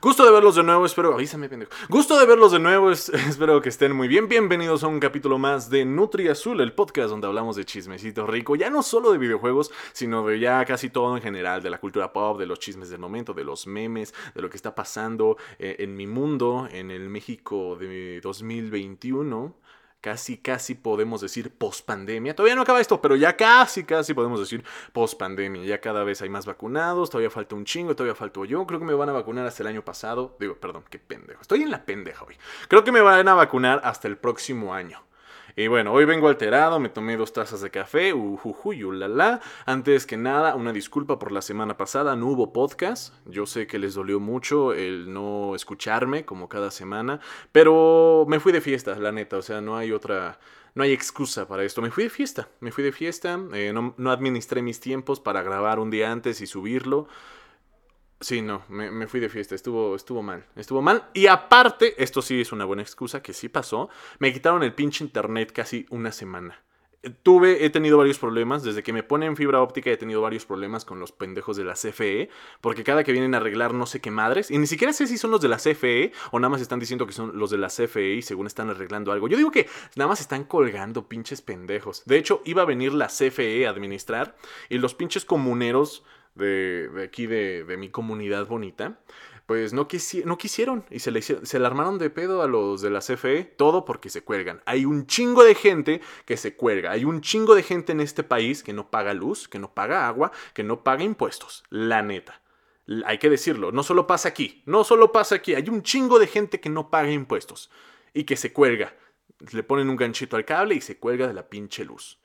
Gusto de verlos de nuevo, espero. Avísame, pendejo. Gusto de verlos de nuevo, espero que estén muy bien. Bienvenidos a un capítulo más de Nutri Azul, el podcast donde hablamos de chismecito rico, ya no solo de videojuegos, sino de ya casi todo en general, de la cultura pop, de los chismes del momento, de los memes, de lo que está pasando eh, en mi mundo, en el México de 2021 casi, casi podemos decir post-pandemia. Todavía no acaba esto, pero ya casi, casi podemos decir post-pandemia. Ya cada vez hay más vacunados, todavía falta un chingo, todavía falto yo. Creo que me van a vacunar hasta el año pasado. Digo, perdón, qué pendejo. Estoy en la pendeja hoy. Creo que me van a vacunar hasta el próximo año. Y bueno, hoy vengo alterado, me tomé dos tazas de café, ujujuy, ulala. Antes que nada, una disculpa por la semana pasada, no hubo podcast. Yo sé que les dolió mucho el no escucharme como cada semana, pero me fui de fiesta, la neta, o sea, no hay otra no hay excusa para esto. Me fui de fiesta, me fui de fiesta, eh, no, no, administré mis tiempos para grabar un día antes y subirlo. Sí, no, me, fui de fiesta, estuvo, estuvo mal, estuvo mal. Y aparte, esto sí es una buena excusa, que sí pasó, me quitaron el pinche internet casi una semana. Tuve, he tenido varios problemas, desde que me ponen fibra óptica he tenido varios problemas con los pendejos de la CFE, porque cada que vienen a arreglar no sé qué madres, y ni siquiera sé si son los de la CFE o nada más están diciendo que son los de la CFE y según están arreglando algo. Yo digo que nada más están colgando pinches pendejos. De hecho, iba a venir la CFE a administrar y los pinches comuneros de, aquí de, mi comunidad bonita, pues no, no quisieron y se le, se le armaron de pedo a los de la CFE, todo porque se cuelgan. Hay un chingo de gente que se cuelga, hay un chingo de gente en este país que no paga luz, que no paga agua, que no paga impuestos, la neta. Hay que decirlo, no solo pasa aquí, no solo pasa aquí, hay un chingo de gente que no paga impuestos y que se cuelga. Le ponen un ganchito al cable y se cuelga de la pinche luz.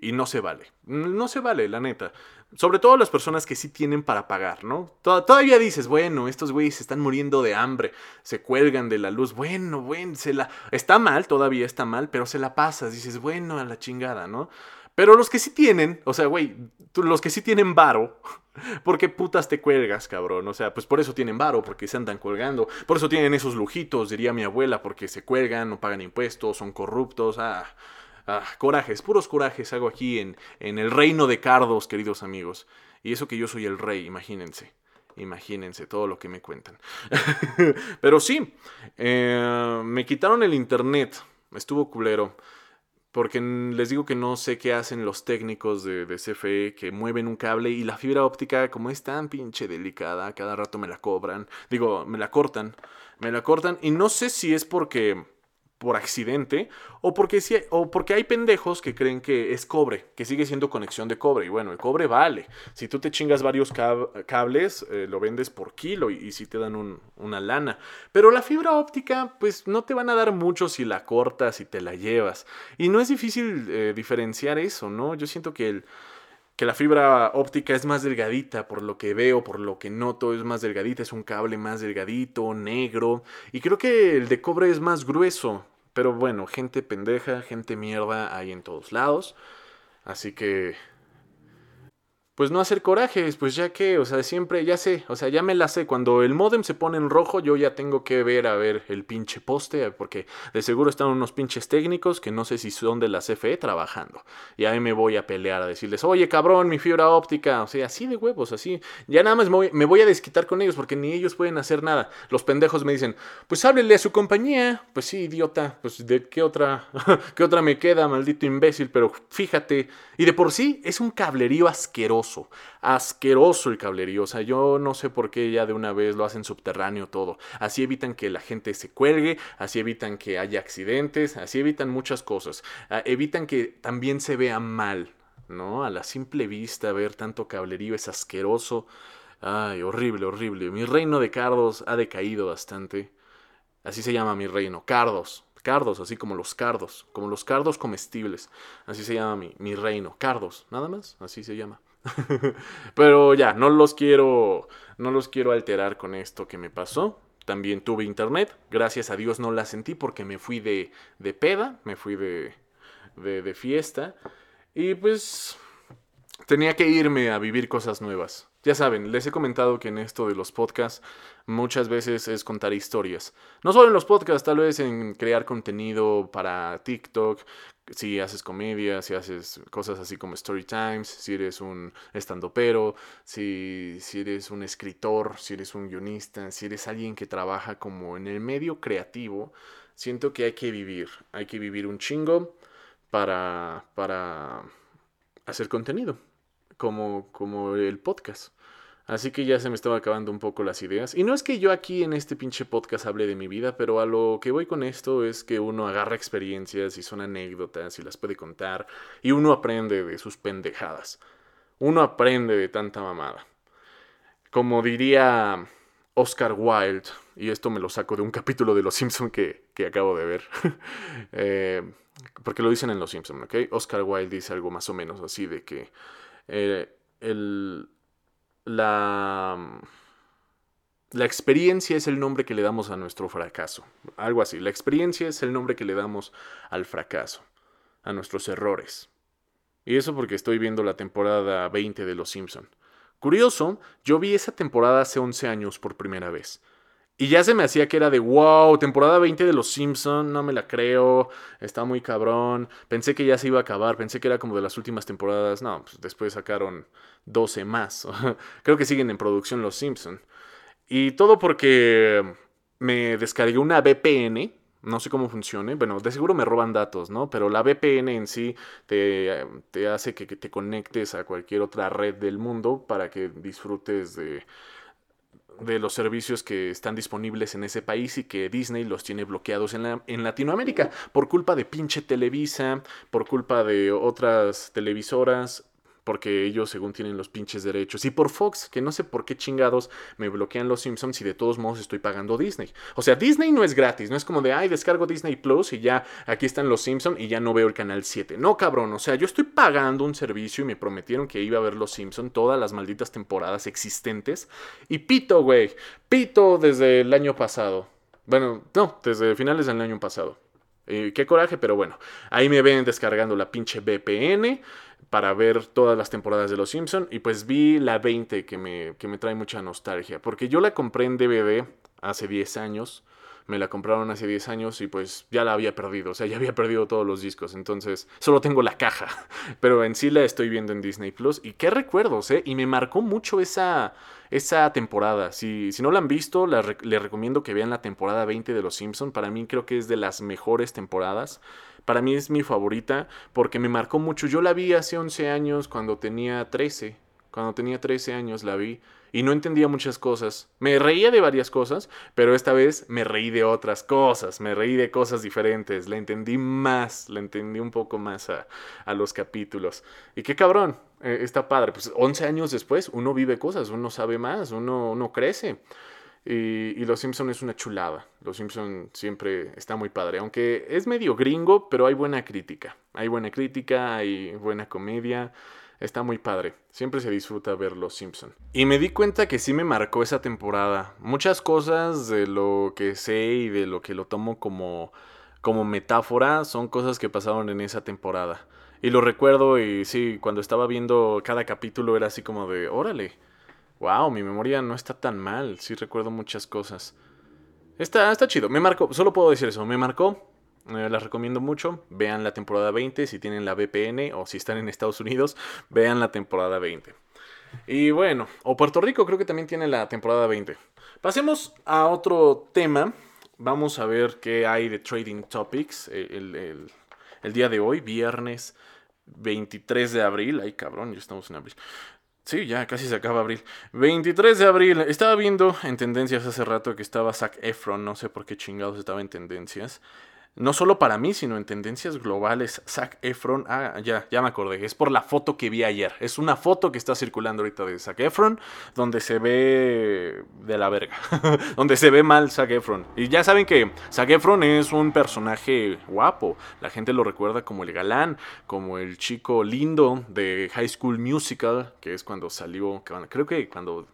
Y no se vale. No se vale, la neta. Sobre todo las personas que sí tienen para pagar, ¿no? Todavía dices, bueno, estos güeyes se están muriendo de hambre, se cuelgan de la luz, bueno, bueno, se la... Está mal, todavía está mal, pero se la pasas, dices, bueno, a la chingada, ¿no? Pero los que sí tienen, o sea, güey, los que sí tienen varo, ¿por qué putas te cuelgas, cabrón? O sea, pues por eso tienen varo, porque se andan colgando. Por eso tienen esos lujitos, diría mi abuela, porque se cuelgan, no pagan impuestos, son corruptos, ah... Ah, corajes, puros corajes hago aquí en, en el reino de Cardos, queridos amigos. Y eso que yo soy el rey, imagínense. Imagínense todo lo que me cuentan. Pero sí, eh, me quitaron el internet. Estuvo culero. Porque les digo que no sé qué hacen los técnicos de, de, CFE que mueven un cable y la fibra óptica, como es tan pinche delicada, cada rato me la cobran. Digo, me la cortan. Me la cortan. Y no sé si es porque por accidente o porque, o porque hay pendejos que creen que es cobre, que sigue siendo conexión de cobre. Y bueno, el cobre vale. Si tú te chingas varios cables, eh, lo vendes por kilo y, si te dan una lana. Pero la fibra óptica, pues no te van a dar mucho si la cortas y te la llevas. Y no es difícil eh, diferenciar eso, ¿no? Yo siento que el que la fibra óptica es más delgadita, por lo que veo, por lo que noto, es más delgadita, es un cable más delgadito, negro, y creo que el de cobre es más grueso, pero bueno, gente pendeja, gente mierda hay en todos lados, así que pues no hacer corajes, pues ya que, o sea, siempre, ya sé, o sea, ya me la sé. Cuando el modem se pone en rojo, yo ya tengo que ver a ver el pinche poste, porque de seguro están unos pinches técnicos que no sé si son de la CFE trabajando. Y ahí me voy a pelear a decirles, oye cabrón, mi fibra óptica, o sea, así de huevos, así. Ya nada más me voy, a desquitar con ellos porque ni ellos pueden hacer nada. Los pendejos me dicen, pues háblele a su compañía. Pues sí, idiota, pues de qué otra, qué otra me queda, maldito imbécil, pero fíjate. Y de por sí es un cablerío asqueroso asqueroso, el cablerío. O sea, yo no sé por qué ya de una vez lo hacen subterráneo todo. Así evitan que la gente se cuelgue, así evitan que haya accidentes, así evitan muchas cosas. Ah, evitan que también se vea mal, ¿no? A la simple vista ver tanto cablerío es asqueroso. Ay, horrible, horrible. Mi reino de cardos ha decaído bastante. Así se llama mi reino, cardos. Cardos, así como los cardos, como los cardos comestibles. Así se llama mi, mi reino, cardos, nada más, así se llama. Pero ya, no los quiero, no los quiero alterar con esto que me pasó. También tuve internet, gracias a Dios no la sentí porque me fui de, de peda, me fui de, de, de fiesta. Y pues tenía que irme a vivir cosas nuevas. Ya saben, les he comentado que en esto de los podcasts muchas veces es contar historias. No solo en los podcasts, tal vez en crear contenido para TikTok, si haces comedia, si haces cosas así como story times, si eres un estandopero, si, si eres un escritor, si eres un guionista, si eres alguien que trabaja como en el medio creativo, siento que hay que vivir, hay que vivir un chingo para, para hacer contenido, como, como el podcast. Así que ya se me estaba acabando un poco las ideas. Y no es que yo aquí en este pinche podcast hable de mi vida, pero a lo que voy con esto es que uno agarra experiencias y son anécdotas y las puede contar. Y uno aprende de sus pendejadas. Uno aprende de tanta mamada. Como diría Oscar Wilde, y esto me lo saco de un capítulo de Los Simpson que, acabo de ver. Eh, porque lo dicen en Los Simpson, ¿ok? Oscar Wilde dice algo más o menos así de que eh, el la, la experiencia es el nombre que le damos a nuestro fracaso. Algo así. La experiencia es el nombre que le damos al fracaso, a nuestros errores. Y eso porque estoy viendo la temporada 20 de Los Simpson. Curioso, yo vi esa temporada hace 11 años por primera vez. Y ya se me hacía que era de wow, temporada 20 de Los Simpson, no me la creo, está muy cabrón. Pensé que ya se iba a acabar, pensé que era como de las últimas temporadas. No, pues después sacaron 12 más. creo que siguen en producción Los Simpson. Y todo porque me descargué una VPN, no sé cómo funcione. Bueno, de seguro me roban datos, ¿no? Pero la VPN en sí te, te hace que te conectes a cualquier otra red del mundo para que disfrutes de de los servicios que están disponibles en ese país y que Disney los tiene bloqueados en, la, en Latinoamérica por culpa de pinche Televisa, por culpa de otras televisoras, porque ellos según tienen los pinches derechos. Y por Fox, que no sé por qué chingados me bloquean los Simpsons y de todos modos estoy pagando Disney. O sea, Disney no es gratis, no es como de, ay, descargo Disney Plus y ya aquí están los Simpsons y ya no veo el canal 7. No, cabrón, o sea, yo estoy pagando un servicio y me prometieron que iba a ver los Simpsons todas las malditas temporadas existentes. Y pito, güey, pito desde el año pasado. Bueno, no, desde finales del año pasado. Eh, qué coraje, pero bueno, ahí me ven descargando la pinche VPN para ver todas las temporadas de Los Simpson y pues vi la 20 que me, que me trae mucha nostalgia, porque yo la compré en DVD hace 10 años, me la compraron hace 10 años y pues ya la había perdido, o sea, ya había perdido todos los discos, entonces solo tengo la caja, pero en sí la estoy viendo en Disney Plus y qué recuerdos, ¿eh? Y me marcó mucho esa, esa temporada, si, si no la han visto, les recomiendo que vean la temporada 20 de Los Simpson, para mí creo que es de las mejores temporadas, para mí es mi favorita porque me marcó mucho. Yo la vi hace 11 años cuando tenía 13. Cuando tenía 13 años la vi y no entendía muchas cosas. Me reía de varias cosas, pero esta vez me reí de otras cosas, me reí de cosas diferentes, la entendí más, la entendí un poco más a, a los capítulos. Y qué cabrón, eh, está padre. Pues 11 años después uno vive cosas, uno sabe más, uno, uno crece. Y, Los Simpson es una chulada. Los Simpson siempre está muy padre. Aunque es medio gringo, pero hay buena crítica. Hay buena crítica, hay buena comedia. Está muy padre. Siempre se disfruta ver Los Simpson. Y me di cuenta que sí me marcó esa temporada. Muchas cosas de lo que sé y de lo que lo tomo como, como metáfora son cosas que pasaron en esa temporada. Y lo recuerdo y sí, cuando estaba viendo cada capítulo era así como de, órale Wow, mi memoria no está tan mal. Sí recuerdo muchas cosas. Está, está chido. Me marcó. Solo puedo decir eso. Me marcó. Eh, las recomiendo mucho. Vean la temporada 20 si tienen la VPN o si están en Estados Unidos. Vean la temporada 20. Y bueno, o Puerto Rico creo que también tiene la temporada 20. Pasemos a otro tema. Vamos a ver qué hay de Trading Topics eh, el, el día de hoy, viernes 23 de abril. Ay, cabrón, ya estamos en abril. Sí, ya casi se acaba abril. 23 de abril. Estaba viendo en tendencias hace rato que estaba Zac Efron. No sé por qué chingados estaba en tendencias no solo para mí, sino en tendencias globales. Zac Efron, ah, ya, ya me acordé, es por la foto que vi ayer. Es una foto que está circulando ahorita de Zac Efron, donde se ve de la verga, donde se ve mal Zac Efron. Y ya saben que Zac Efron es un personaje guapo, la gente lo recuerda como el galán, como el chico lindo de High School Musical, que es cuando salió, creo que cuando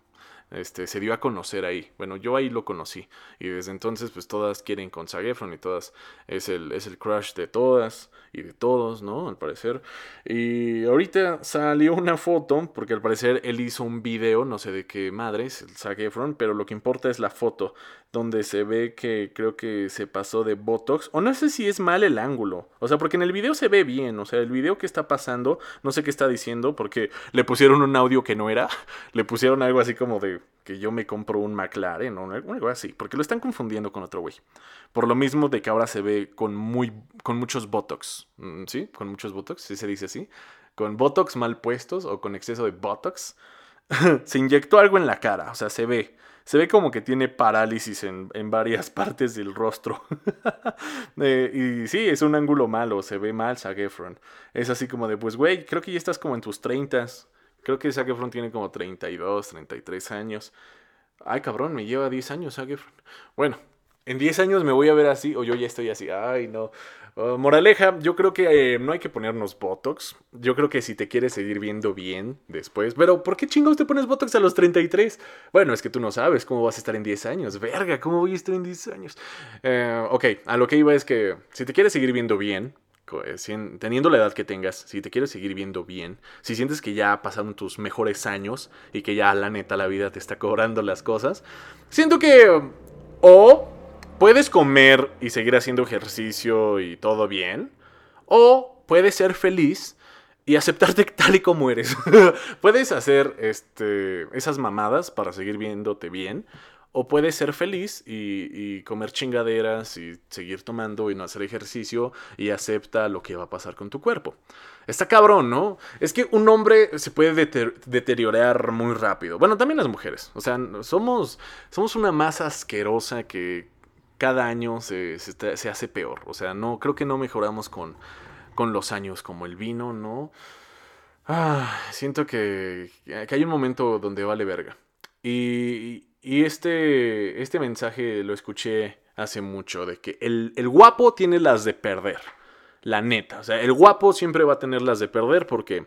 este, se dio a conocer ahí. Bueno, yo ahí lo conocí. Y desde entonces, pues todas quieren con Zac Efron y todas es el, es el crush de todas y de todos, ¿no? Al parecer. Y ahorita salió una foto, porque al parecer él hizo un video, no sé de qué madres, el Zac Efron, pero lo que importa es la foto, donde se ve que creo que se pasó de Botox, o no sé si es mal el ángulo, o sea, porque en el video se ve bien, o sea, el video que está pasando, no sé qué está diciendo, porque le pusieron un audio que no era, le pusieron algo así como de que yo me compro un McLaren o algo así, porque lo están confundiendo con otro güey. Por lo mismo de que ahora se ve con muy con muchos botox, mm, ¿sí? Con muchos botox, si se dice así, con botox mal puestos o con exceso de botox. se inyectó algo en la cara, o sea, se ve. Se ve como que tiene parálisis en, varias partes del rostro. Eh, y sí, es un ángulo malo, se ve mal Zac Efron. Es así como de, pues, güey, creo que ya estás como en tus treintas. Creo que Zac Efron tiene como 32, 33 años. Ay, cabrón, me lleva 10 años Zac Efron. Bueno, en 10 años me voy a ver así o yo ya estoy así. Ay, no. Uh, moraleja, yo creo que eh, no hay que ponernos Botox. Yo creo que si te quieres seguir viendo bien después. Pero, ¿por qué chingados te pones Botox a los 33? Bueno, es que tú no sabes cómo vas a estar en 10 años. Verga, ¿cómo voy a estar en 10 años? Eh, ok, a lo que iba es que si te quieres seguir viendo bien, eh, teniendo la edad que tengas, si te quieres seguir viendo bien, si sientes que ya pasaron tus mejores años y que ya la neta la vida te está cobrando las cosas, siento que o puedes comer y seguir haciendo ejercicio y todo bien, o puedes ser feliz y aceptarte tal y como eres. puedes hacer este, esas mamadas para seguir viéndote bien, o puedes ser feliz y, comer chingaderas y seguir tomando y no hacer ejercicio y acepta lo que va a pasar con tu cuerpo. Está cabrón, ¿no? Es que un hombre se puede deteriorar muy rápido. Bueno, también las mujeres. O sea, somos, somos una masa asquerosa que cada año se, hace peor. O sea, no, creo que no mejoramos con, con los años como el vino, ¿no? Ah, siento que, que hay un momento donde vale verga. Y, y este, este mensaje lo escuché hace mucho, de que el, el, guapo tiene las de perder. La neta. O sea, el guapo siempre va a tener las de perder porque...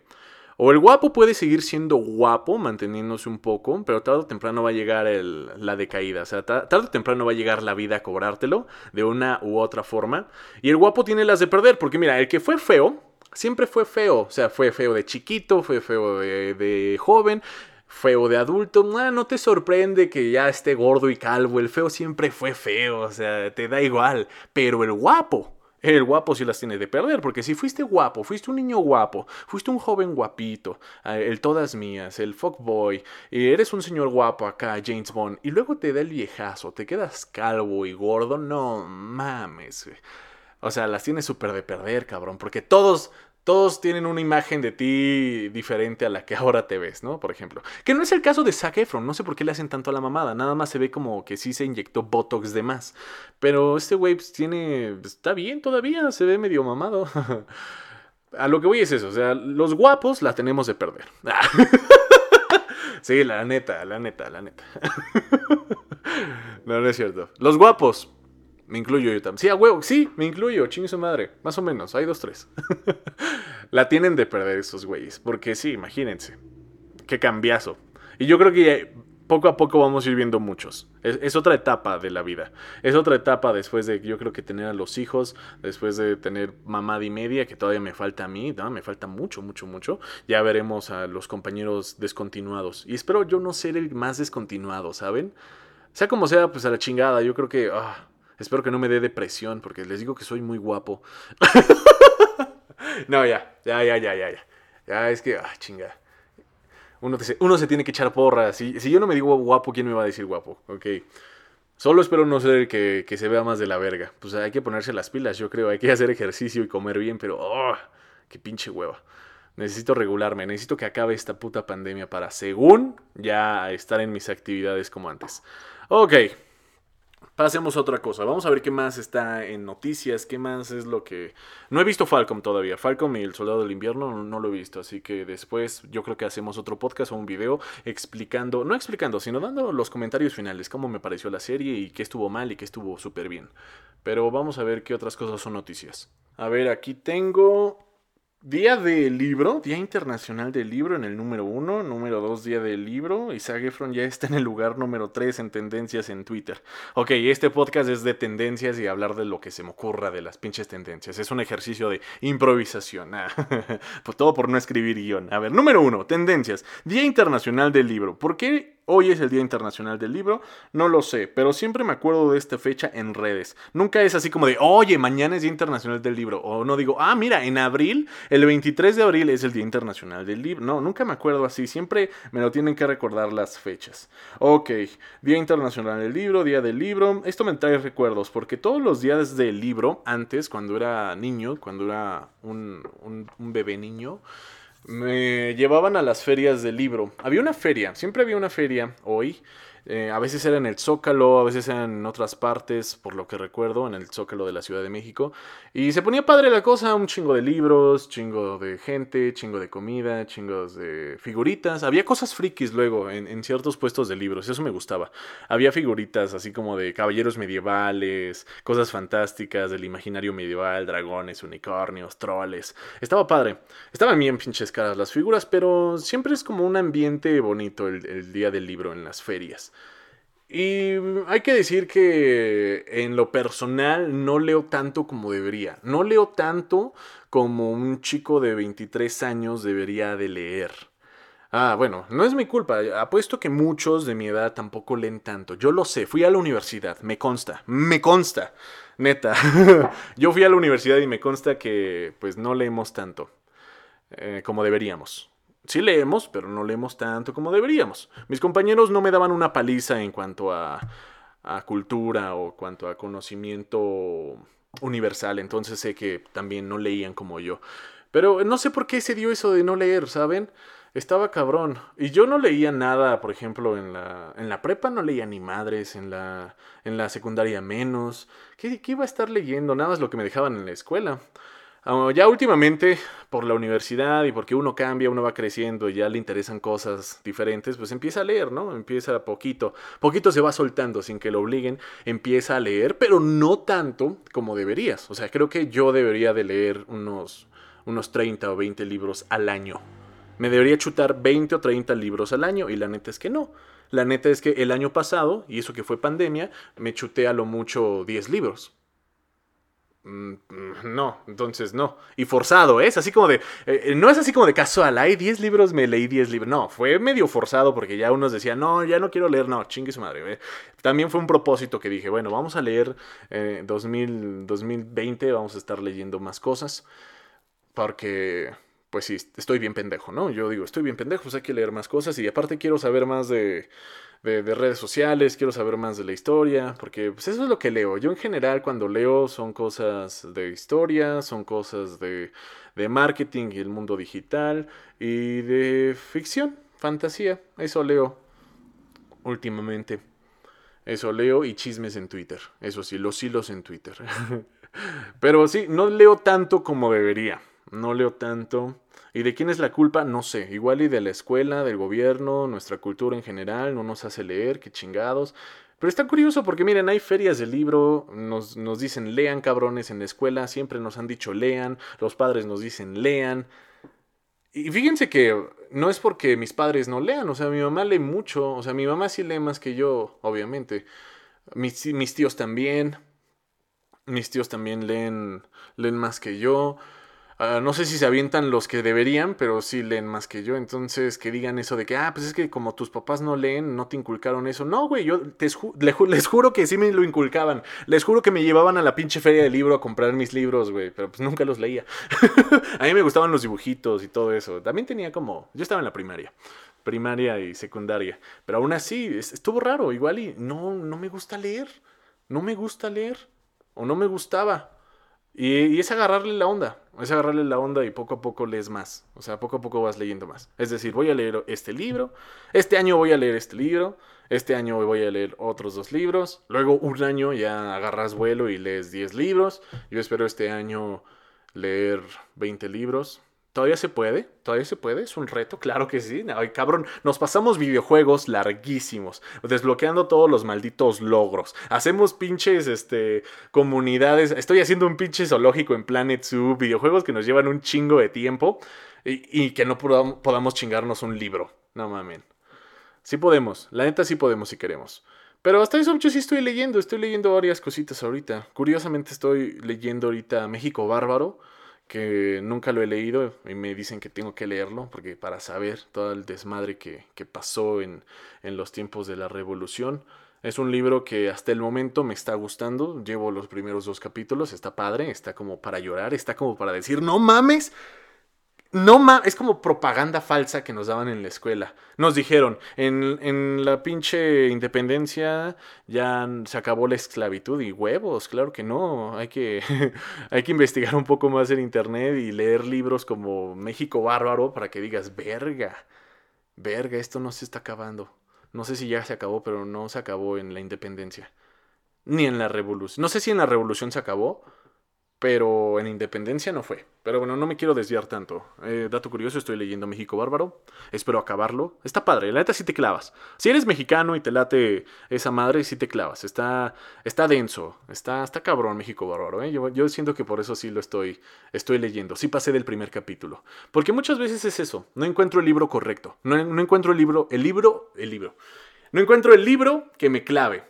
O el guapo puede seguir siendo guapo, manteniéndose un poco, pero tarde o temprano va a llegar la decaída. O sea, tarde o temprano va a llegar la vida a cobrártelo de una u otra forma. Y el guapo tiene las de perder, porque mira, el que fue feo, siempre fue feo. O sea, fue feo de chiquito, fue feo de, de joven, feo de adulto, ah, no te sorprende que ya esté gordo y calvo, el feo siempre fue feo, o sea, te da igual, pero el guapo, el guapo sí las tiene de perder, porque si fuiste guapo, fuiste un niño guapo, fuiste un joven guapito, ah, el todas mías, el fuckboy, eres un señor guapo acá, James Bond, y luego te da el viejazo, te quedas calvo y gordo, no mames. O sea, las tienes súper de perder, cabrón, porque todos, todos tienen una imagen de ti diferente a la que ahora te ves, ¿no? Por ejemplo. Que no es el caso de Zac Efron, no sé por qué le hacen tanto a la mamada, nada más se ve como que sí se inyectó Botox de más. Pero este güey pues, tiene, está bien todavía, se ve medio mamado. a lo que voy es eso, o sea, los guapos la tenemos de perder. sí, la neta, la neta, la neta. no, no es cierto. Los guapos, me incluyo yo también. Sí, a huevo, sí, me incluyo, chingue su madre. Más o menos, hay dos, tres. la tienen de perder esos güeyes. Porque sí, imagínense. Qué cambiazo. Y yo creo que poco a poco vamos a ir viendo muchos. Es, otra etapa de la vida. Es otra etapa después de, yo creo que tener a los hijos, después de tener mamá y media, que todavía me falta a mí, me falta mucho, mucho, mucho. Ya veremos a los compañeros descontinuados. Y espero yo no ser el más descontinuado, ¿saben? Sea como sea, pues a la chingada. Yo creo que... Ah, Espero que no me dé depresión, porque les digo que soy muy guapo. no, ya, ya, ya, ya, ya, ya. Ya es que, ah, chinga. Uno, se tiene que echar porras. Si, si yo no me digo guapo, ¿quién me va a decir guapo? Ok. Solo espero no ser el que, que, se vea más de la verga. Pues hay que ponerse las pilas, yo creo. Hay que hacer ejercicio y comer bien, pero... Oh, ¡Qué pinche hueva! Necesito regularme, necesito que acabe esta puta pandemia para, según, ya estar en mis actividades como antes. Ok. Pasemos a otra cosa. Vamos a ver qué más está en noticias, qué más es lo que... No he visto Falcom todavía. Falcom y el Soldado del Invierno no, lo he visto. Así que después yo creo que hacemos otro podcast o un video explicando, no explicando, sino dando los comentarios finales, cómo me pareció la serie y qué estuvo mal y qué estuvo súper bien. Pero vamos a ver qué otras cosas son noticias. A ver, aquí tengo Día del libro, Día Internacional del Libro en el número uno, número dos, Día del Libro. Isaac Efron ya está en el lugar número tres en tendencias en Twitter. Ok, este podcast es de tendencias y hablar de lo que se me ocurra de las pinches tendencias. Es un ejercicio de improvisación. Ah, pues todo por no escribir guion. A ver, número uno, tendencias. Día Internacional del Libro. ¿Por qué Hoy es el Día Internacional del Libro, no lo sé, pero siempre me acuerdo de esta fecha en redes. Nunca es así como de, oye, mañana es Día Internacional del Libro. O no digo, ah, mira, en abril, el 23 de abril es el Día Internacional del Libro. No, nunca me acuerdo así, siempre me lo tienen que recordar las fechas. Ok, Día Internacional del Libro, Día del Libro. Esto me trae recuerdos, porque todos los días del libro, antes, cuando era niño, cuando era un, un, un bebé niño, me llevaban a las ferias del libro. Había una feria, siempre había una feria hoy eh, a veces era en el Zócalo, a veces era en otras partes, por lo que recuerdo, en el Zócalo de la Ciudad de México. Y se ponía padre la cosa, un chingo de libros, chingo de gente, chingo de comida, chingos de figuritas. Había cosas frikis luego en, ciertos puestos de libros, eso me gustaba. Había figuritas así como de caballeros medievales, cosas fantásticas del imaginario medieval, dragones, unicornios, troles. Estaba padre. Estaban bien pinches caras las figuras, pero siempre es como un ambiente bonito el día del libro en las ferias. Y hay que decir que en lo personal no leo tanto como debería. No leo tanto como un chico de 23 años debería de leer. Ah, bueno, no es mi culpa. Apuesto que muchos de mi edad tampoco leen tanto. Yo lo sé, fui a la universidad, me consta, me consta. Neta, yo fui a la universidad y me consta que pues no leemos tanto eh, como deberíamos. Sí leemos, pero no leemos tanto como deberíamos. Mis compañeros no me daban una paliza en cuanto a, cultura o cuanto a conocimiento universal, entonces sé que también no leían como yo. Pero no sé por qué se dio eso de no leer, ¿saben? Estaba cabrón. Y yo no leía nada, por ejemplo, en la, en la prepa no leía ni madres, en la, en la secundaria menos. ¿Qué, ¿Qué iba a estar leyendo? Nada es lo que me dejaban en la escuela. Ya últimamente, por la universidad y porque uno cambia, uno va creciendo y ya le interesan cosas diferentes, pues empieza a leer, ¿no? Empieza poquito. Poquito se va soltando sin que lo obliguen, empieza a leer, pero no tanto como deberías. O sea, creo que yo debería de leer unos, unos 30 o 20 libros al año. Me debería chutar 20 o 30 libros al año y la neta es que no. La neta es que el año pasado, y eso que fue pandemia, me chuté a lo mucho 10 libros. Mm, no, entonces no. Y forzado, ¿eh? es así como de. Eh, no es así como de casual. Hay 10 libros, me leí 10 libros. No, fue medio forzado porque ya unos decían, no, ya no quiero leer. No, chingue su madre. ¿eh? También fue un propósito que dije, bueno, vamos a leer 2000, 2020, vamos a estar leyendo más cosas. Porque pues sí, estoy bien pendejo, ¿no? Yo digo, estoy bien pendejo, pues hay que leer más cosas y aparte quiero saber más de, de, redes sociales, quiero saber más de la historia, porque pues eso es lo que leo. Yo en general cuando leo son cosas de historia, son cosas de, de marketing y el mundo digital y de ficción, fantasía, eso leo últimamente. Eso leo y chismes en Twitter. Eso sí, los hilos en Twitter. Pero sí, no leo tanto como debería. No leo tanto. ¿Y de quién es la culpa? No sé. Igual y de la escuela, del gobierno, nuestra cultura en general, no nos hace leer, qué chingados. Pero está curioso porque miren, hay ferias de libro, nos, nos dicen lean cabrones en la escuela, siempre nos han dicho lean, los padres nos dicen lean. Y fíjense que no es porque mis padres no lean, o sea, mi mamá lee mucho, o sea, mi mamá sí lee más que yo, obviamente. Mis, mis tíos también, mis tíos también leen, leen más que yo. Ah, no sé si se avientan los que deberían, pero sí leen más que yo. Entonces, que digan eso de que, ah, pues es que como tus papás no leen, no te inculcaron eso. No, güey, yo les juro que sí me lo inculcaban. Les juro que me llevaban a la pinche feria de libro a comprar mis libros, güey, pero pues nunca los leía. a mí me gustaban los dibujitos y todo eso. También tenía como, yo estaba en la primaria primaria y secundaria. Pero aún así, estuvo raro, igual y no, no me gusta leer. No me gusta leer. O no me gustaba. Y, es agarrarle la onda, es agarrarle la onda y poco a poco lees más, o sea, poco a poco vas leyendo más. Es decir, voy a leer este libro, este año voy a leer este libro, este año voy a leer otros dos libros, luego un año ya agarras vuelo y lees 10 libros, yo espero este año leer 20 libros, Todavía se puede, todavía se puede, es un reto, claro que sí. Ay, cabrón, nos pasamos videojuegos larguísimos, desbloqueando todos los malditos logros. Hacemos pinches, este, comunidades. Estoy haciendo un pinche zoológico en Planet Zoo, videojuegos que nos llevan un chingo de tiempo y, que no podamos, chingarnos un libro. No mamen. Sí podemos, la neta sí podemos si queremos. Pero hasta eso yo sí estoy leyendo, estoy leyendo varias cositas ahorita. Curiosamente estoy leyendo ahorita México Bárbaro que nunca lo he leído y me dicen que tengo que leerlo porque para saber todo el desmadre que, pasó en, en, los tiempos de la revolución. Es un libro que hasta el momento me está gustando, llevo los primeros dos capítulos, está padre, está como para llorar, está como para decir, no mames, no ma es como propaganda falsa que nos daban en la escuela. Nos dijeron, en, en, la pinche independencia ya se acabó la esclavitud y huevos, claro que no. Hay que, hay que investigar un poco más en internet y leer libros como México Bárbaro para que digas, verga, verga, esto no se está acabando. No sé si ya se acabó, pero no se acabó en la independencia. Ni en la revolución. No sé si en la revolución se acabó, pero en Independencia no fue. Pero bueno, no me quiero desviar tanto. Eh, dato curioso, estoy leyendo México Bárbaro. Espero acabarlo. Está padre, la neta sí te clavas. Si eres mexicano y te late esa madre, sí te clavas. Está, está denso, está, está cabrón México Bárbaro. ¿eh? Yo, siento que por eso sí lo estoy, estoy leyendo. Sí pasé del primer capítulo. Porque muchas veces es eso. No encuentro el libro correcto. No encuentro el libro, el libro, el libro. No encuentro el libro que me clave.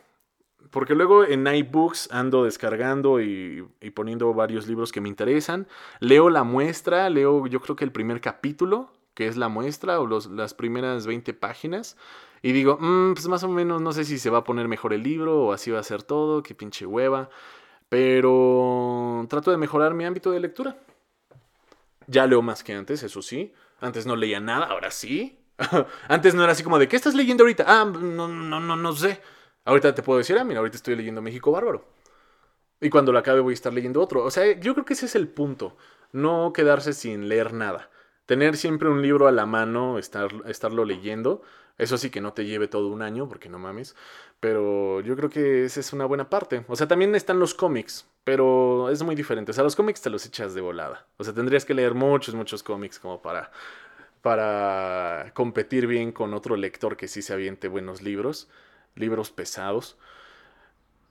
Porque luego en iBooks ando descargando y, poniendo varios libros que me interesan. Leo la muestra, leo yo creo que el primer capítulo, que es la muestra, o las primeras 20 páginas. Y digo, mm, pues más o menos no sé si se va a poner mejor el libro o así va a ser todo, qué pinche hueva. Pero trato de mejorar mi ámbito de lectura. Ya leo más que antes, eso sí. Antes no leía nada, ahora sí. antes no era así como de, ¿qué estás leyendo ahorita? Ah, no, no, no, no sé. Ahorita te puedo decir, ah, mira, ahorita estoy leyendo México Bárbaro. Y cuando lo acabe voy a estar leyendo otro. O sea, yo creo que ese es el punto. No quedarse sin leer nada. Tener siempre un libro a la mano, estar, estarlo leyendo. Eso sí que no te lleve todo un año, porque no mames. Pero yo creo que esa es una buena parte. O sea, también están los cómics, pero es muy diferente. O sea, los cómics te los echas de volada. O sea, tendrías que leer muchos, muchos cómics como para, para competir bien con otro lector que sí se aviente buenos libros libros pesados.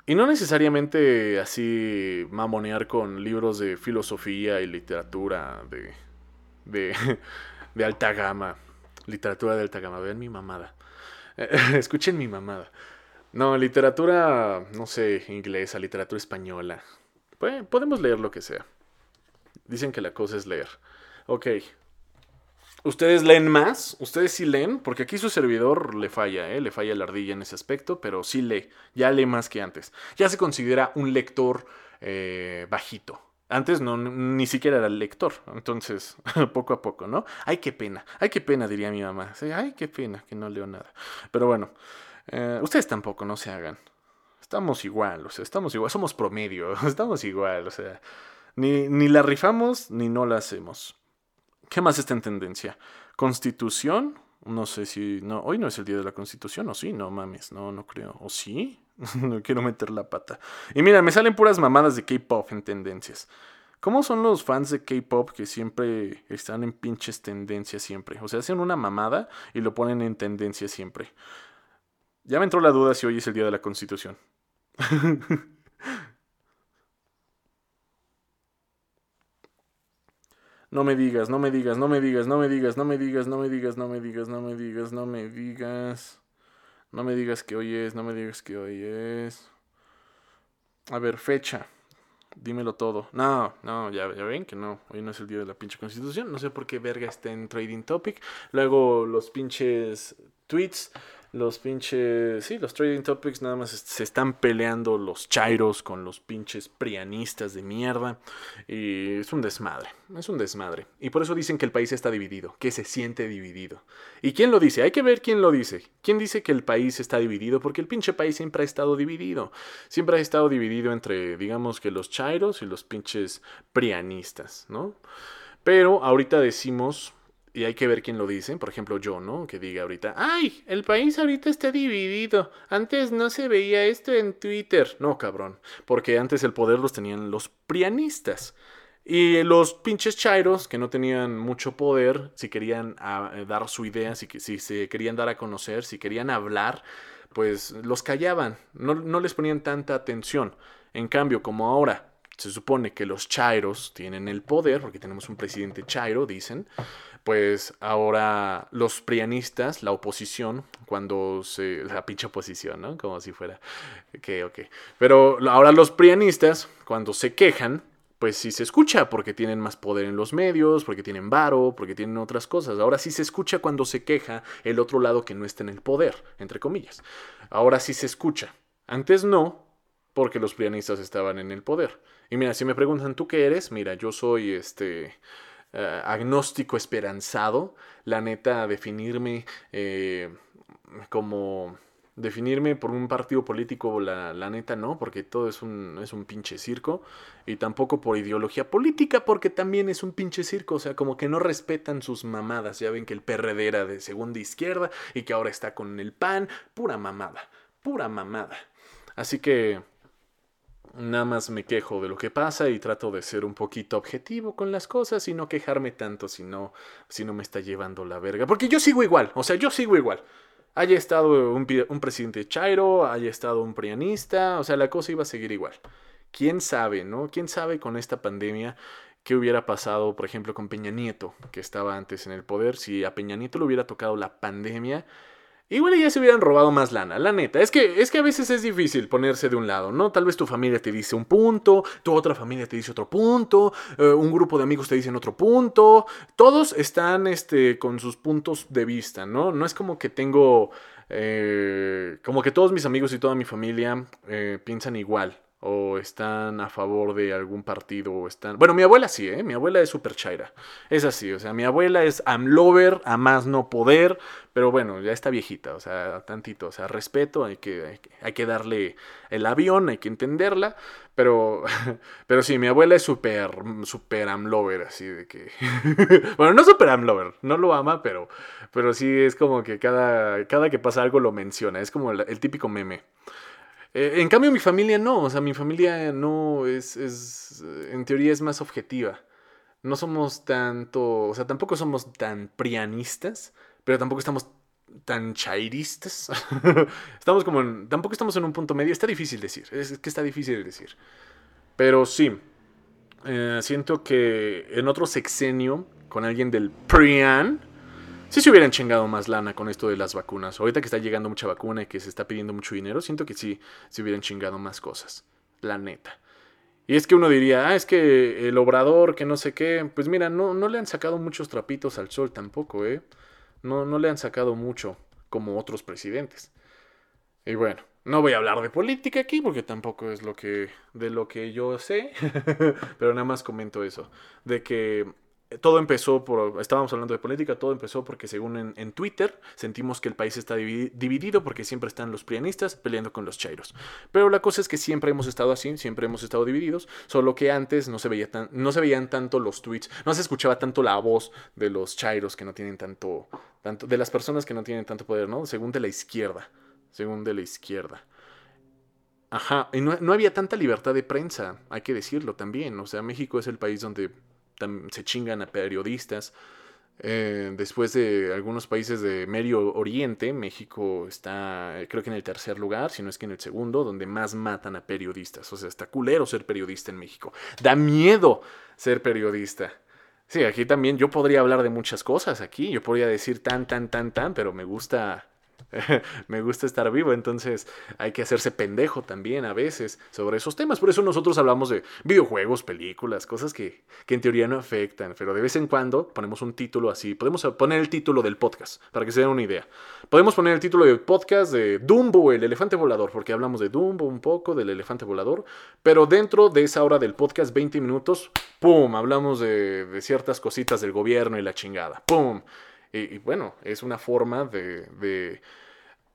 Y no necesariamente así mamonear con libros de filosofía y literatura de, de, de alta gama. Literatura de alta gama. Vean mi mamada. Escuchen mi mamada. No, literatura, no sé, inglesa, literatura española. podemos leer lo que sea. Dicen que la cosa es leer. Ok, ¿Ustedes leen más? ¿Ustedes sí leen? Porque aquí su servidor le falla, ¿eh? Le falla la ardilla en ese aspecto, pero sí lee. Ya lee más que antes. Ya se considera un lector eh, bajito. Antes no, ni siquiera era lector. Entonces, poco a poco, ¿no? Ay, qué pena. Ay, qué pena, diría mi mamá. Ay, qué pena que no leo nada. Pero bueno, eh, ustedes tampoco, no se hagan. Estamos igual, o sea, estamos igual. Somos promedio, estamos igual, o sea. Ni, ni la rifamos ni no la hacemos. ¿Qué más está en tendencia? Constitución. No sé si. No, hoy no es el día de la Constitución, o sí, no mames, no, no creo. ¿O sí? no quiero meter la pata. Y mira, me salen puras mamadas de K-pop en tendencias. ¿Cómo son los fans de K-pop que siempre están en pinches tendencias siempre? O sea, hacen una mamada y lo ponen en tendencia siempre. Ya me entró la duda si hoy es el día de la Constitución. No me digas, no me digas, no me digas, no me digas, no me digas, no me digas, no me digas, no me digas, no me digas. No me digas que hoy es, no me digas que hoy es. A ver, fecha. Dímelo todo. No, no, ya, ya ven que no. Hoy no es el día de la pinche constitución. No sé por qué verga está en Trading Topic. Luego los pinches tweets los pinches, sí, los trading topics nada más se están peleando los chairos con los pinches prianistas de mierda. Y es un desmadre, es un desmadre. Y por eso dicen que el país está dividido, que se siente dividido. ¿Y quién lo dice? Hay que ver quién lo dice. ¿Quién dice que el país está dividido? Porque el pinche país siempre ha estado dividido. Siempre ha estado dividido entre, digamos que los chairos y los pinches prianistas, ¿no? Pero ahorita decimos y hay que ver quién lo dice. Por ejemplo, yo, ¿no? Que diga ahorita, ¡ay! El país ahorita está dividido. Antes no se veía esto en Twitter. No, cabrón. Porque antes el poder los tenían los prianistas. Y los pinches chairos, que no tenían mucho poder, si querían ah, dar su idea, si, si se querían dar a conocer, si querían hablar, pues los callaban, no, no les ponían tanta atención. En cambio, como ahora se supone que los chairos tienen el poder, porque tenemos un presidente chairo, dicen, pues ahora los prianistas, la oposición, cuando se... la pinche oposición, ¿no? Como si fuera... que, ok. Pero ahora los prianistas, cuando se quejan, pues sí se escucha porque tienen más poder en los medios, porque tienen varo, porque tienen otras cosas. Ahora sí se escucha cuando se queja el otro lado que no está en el poder, entre comillas. Ahora sí se escucha. Antes no, porque los prianistas estaban en el poder. Y mira, si me preguntan, ¿tú qué eres? Mira, yo soy este eh, agnóstico esperanzado. La neta, definirme eh, como definirme por un partido político, la, la, neta no, porque todo es un, es un pinche circo. Y tampoco por ideología política, porque también es un pinche circo. O sea, como que no respetan sus mamadas. Ya ven que el PRD era de segunda izquierda y que ahora está con el PAN. Pura mamada, pura mamada. Así que nada más me quejo de lo que pasa y trato de ser un poquito objetivo con las cosas y no quejarme tanto si no, si no me está llevando la verga. Porque yo sigo igual, o sea, yo sigo igual. Haya estado un, presidente Chairo, haya estado un prianista, o sea, la cosa iba a seguir igual. ¿Quién sabe, no? ¿Quién sabe con esta pandemia qué hubiera pasado, por ejemplo, con Peña Nieto, que estaba antes en el poder? Si a Peña Nieto le hubiera tocado la pandemia, Igual ya se hubieran robado más lana, la neta. Es que, es que a veces es difícil ponerse de un lado, ¿no? Tal vez tu familia te dice un punto, tu otra familia te dice otro punto, eh, un grupo de amigos te dicen otro punto. Todos están este, con sus puntos de vista, ¿no? No es como que tengo. Eh, como que todos mis amigos y toda mi familia eh, piensan igual o están a favor de algún partido o están... Bueno, mi abuela sí, ¿eh? Mi abuela es súper chaira. Es así, o sea, mi abuela es amlover, a más no poder, pero bueno, ya está viejita, o sea, tantito, o sea, respeto, hay que, hay que, darle el avión, hay que entenderla, pero, pero sí, mi abuela es súper, súper amlover, así de que... bueno, no súper amlover, no lo ama, pero, pero sí es como que cada, cada que pasa algo lo menciona, es como el típico meme. Eh, en cambio, mi familia no, o sea, mi familia no es, es, en teoría es más objetiva. No somos tanto, o sea, tampoco somos tan prianistas, pero tampoco estamos tan chairistas. estamos como en, tampoco estamos en un punto medio, está difícil decir, es que está difícil decir. Pero sí, eh, siento que en otro sexenio, con alguien del PRIAN, si se hubieran chingado más lana con esto de las vacunas. Ahorita que está llegando mucha vacuna y que se está pidiendo mucho dinero, siento que sí se hubieran chingado más cosas. La neta. Y es que uno diría, ah, es que el obrador, que no sé qué. Pues mira, no, no le han sacado muchos trapitos al sol tampoco, ¿eh? No, no le han sacado mucho como otros presidentes. Y bueno, no voy a hablar de política aquí porque tampoco es lo que de lo que yo sé, pero nada más comento eso, de que todo empezó por, estábamos hablando de política, todo empezó porque según en, Twitter sentimos que el país está dividido porque siempre están los prianistas peleando con los chairos. Pero la cosa es que siempre hemos estado así, siempre hemos estado divididos, solo que antes no se veían tanto los tweets, no se escuchaba tanto la voz de los chairos que no tienen tanto, tanto, de las personas que no tienen tanto poder, ¿no? Según de la izquierda, según de la izquierda. Ajá, y no, no había tanta libertad de prensa, hay que decirlo también, o sea, México es el país donde se chingan a periodistas. Eh, después de algunos países de Medio Oriente, México está, creo que en el tercer lugar, si no es que en el segundo, donde más matan a periodistas. O sea, está culero ser periodista en México. Da miedo ser periodista. Sí, aquí también yo podría hablar de muchas cosas aquí. Yo podría decir tan, tan, tan, tan, pero me gusta me gusta estar vivo, entonces hay que hacerse pendejo también a veces sobre esos temas. Por eso nosotros hablamos de videojuegos, películas, cosas que, que en teoría no afectan, pero de vez en cuando ponemos un título así. Podemos poner el título del podcast, para que se den una idea. Podemos poner el título del podcast de Dumbo, el elefante volador, porque hablamos de Dumbo un poco, del elefante volador, pero dentro de esa hora del podcast, 20 minutos, ¡pum! Hablamos de, de ciertas cositas del gobierno y la chingada, ¡pum! Y, bueno, es una forma de,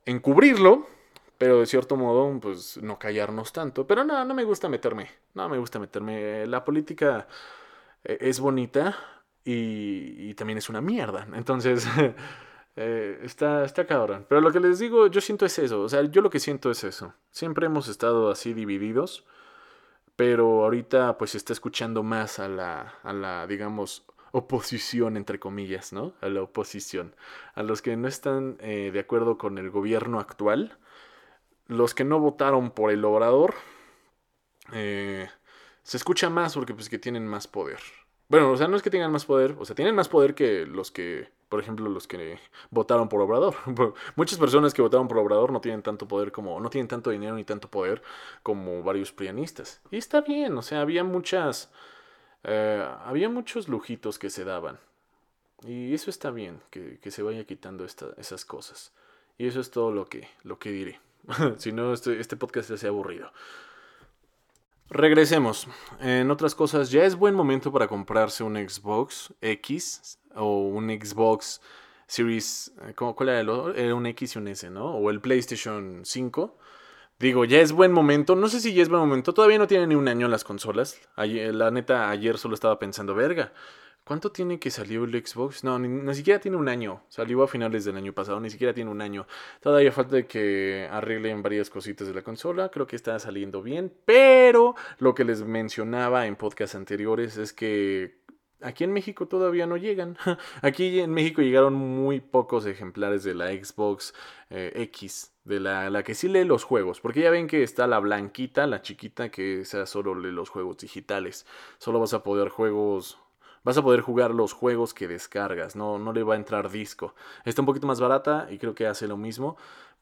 encubrirlo, pero de cierto modo, pues no callarnos tanto. Pero no, no me gusta meterme, no me gusta meterme. La política eh, es bonita y, también es una mierda. Entonces, eh, está, está cabrón. Pero lo que les digo, yo siento es eso. O sea, yo lo que siento es eso. Siempre hemos estado así divididos pero ahorita pues se está escuchando más a la, a la digamos, oposición, entre comillas, ¿no? A la oposición. A los que no están eh, de acuerdo con el gobierno actual, los que no votaron por el obrador, eh, se escucha más porque pues que tienen más poder. Bueno, o sea, no es que tengan más poder, o sea, tienen más poder que los que, por ejemplo, los que votaron por Obrador. Muchas personas que votaron por Obrador no tienen tanto poder como, no tienen tanto dinero ni tanto poder como varios prianistas. Y está bien, o sea, había muchas, eh, había muchos lujitos que se daban. Y eso está bien, que, que se vaya quitando esas cosas. Y eso es todo lo que, lo que diré. si no, este, este podcast se hace aburrido. Regresemos. En otras cosas, ya es buen momento para comprarse un Xbox X o un Xbox Series. Eh, ¿Cuál era el otro? Era un X y un S, ¿no? O el PlayStation 5. Digo, ya es buen momento. No sé si ya es buen momento. Todavía no tiene ni un año las consolas. la neta, ayer solo estaba pensando, verga. ¿Cuánto tiene que salió el Xbox? No, ni, siquiera tiene un año. Salió a finales del año pasado, ni siquiera tiene un año. Todavía falta que arreglen varias cositas de la consola. Creo que está saliendo bien. Pero lo que les mencionaba en podcasts anteriores es que aquí en México todavía no llegan. Aquí en México llegaron muy pocos ejemplares de la Xbox eh, X, de la, que sí lee los juegos. Porque ya ven que está la blanquita, la chiquita, que sea solo lee los juegos digitales. Solo vas a poder juegos vas a poder jugar los juegos que descargas, no, no le va a entrar disco. Está un poquito más barata y creo que hace lo mismo.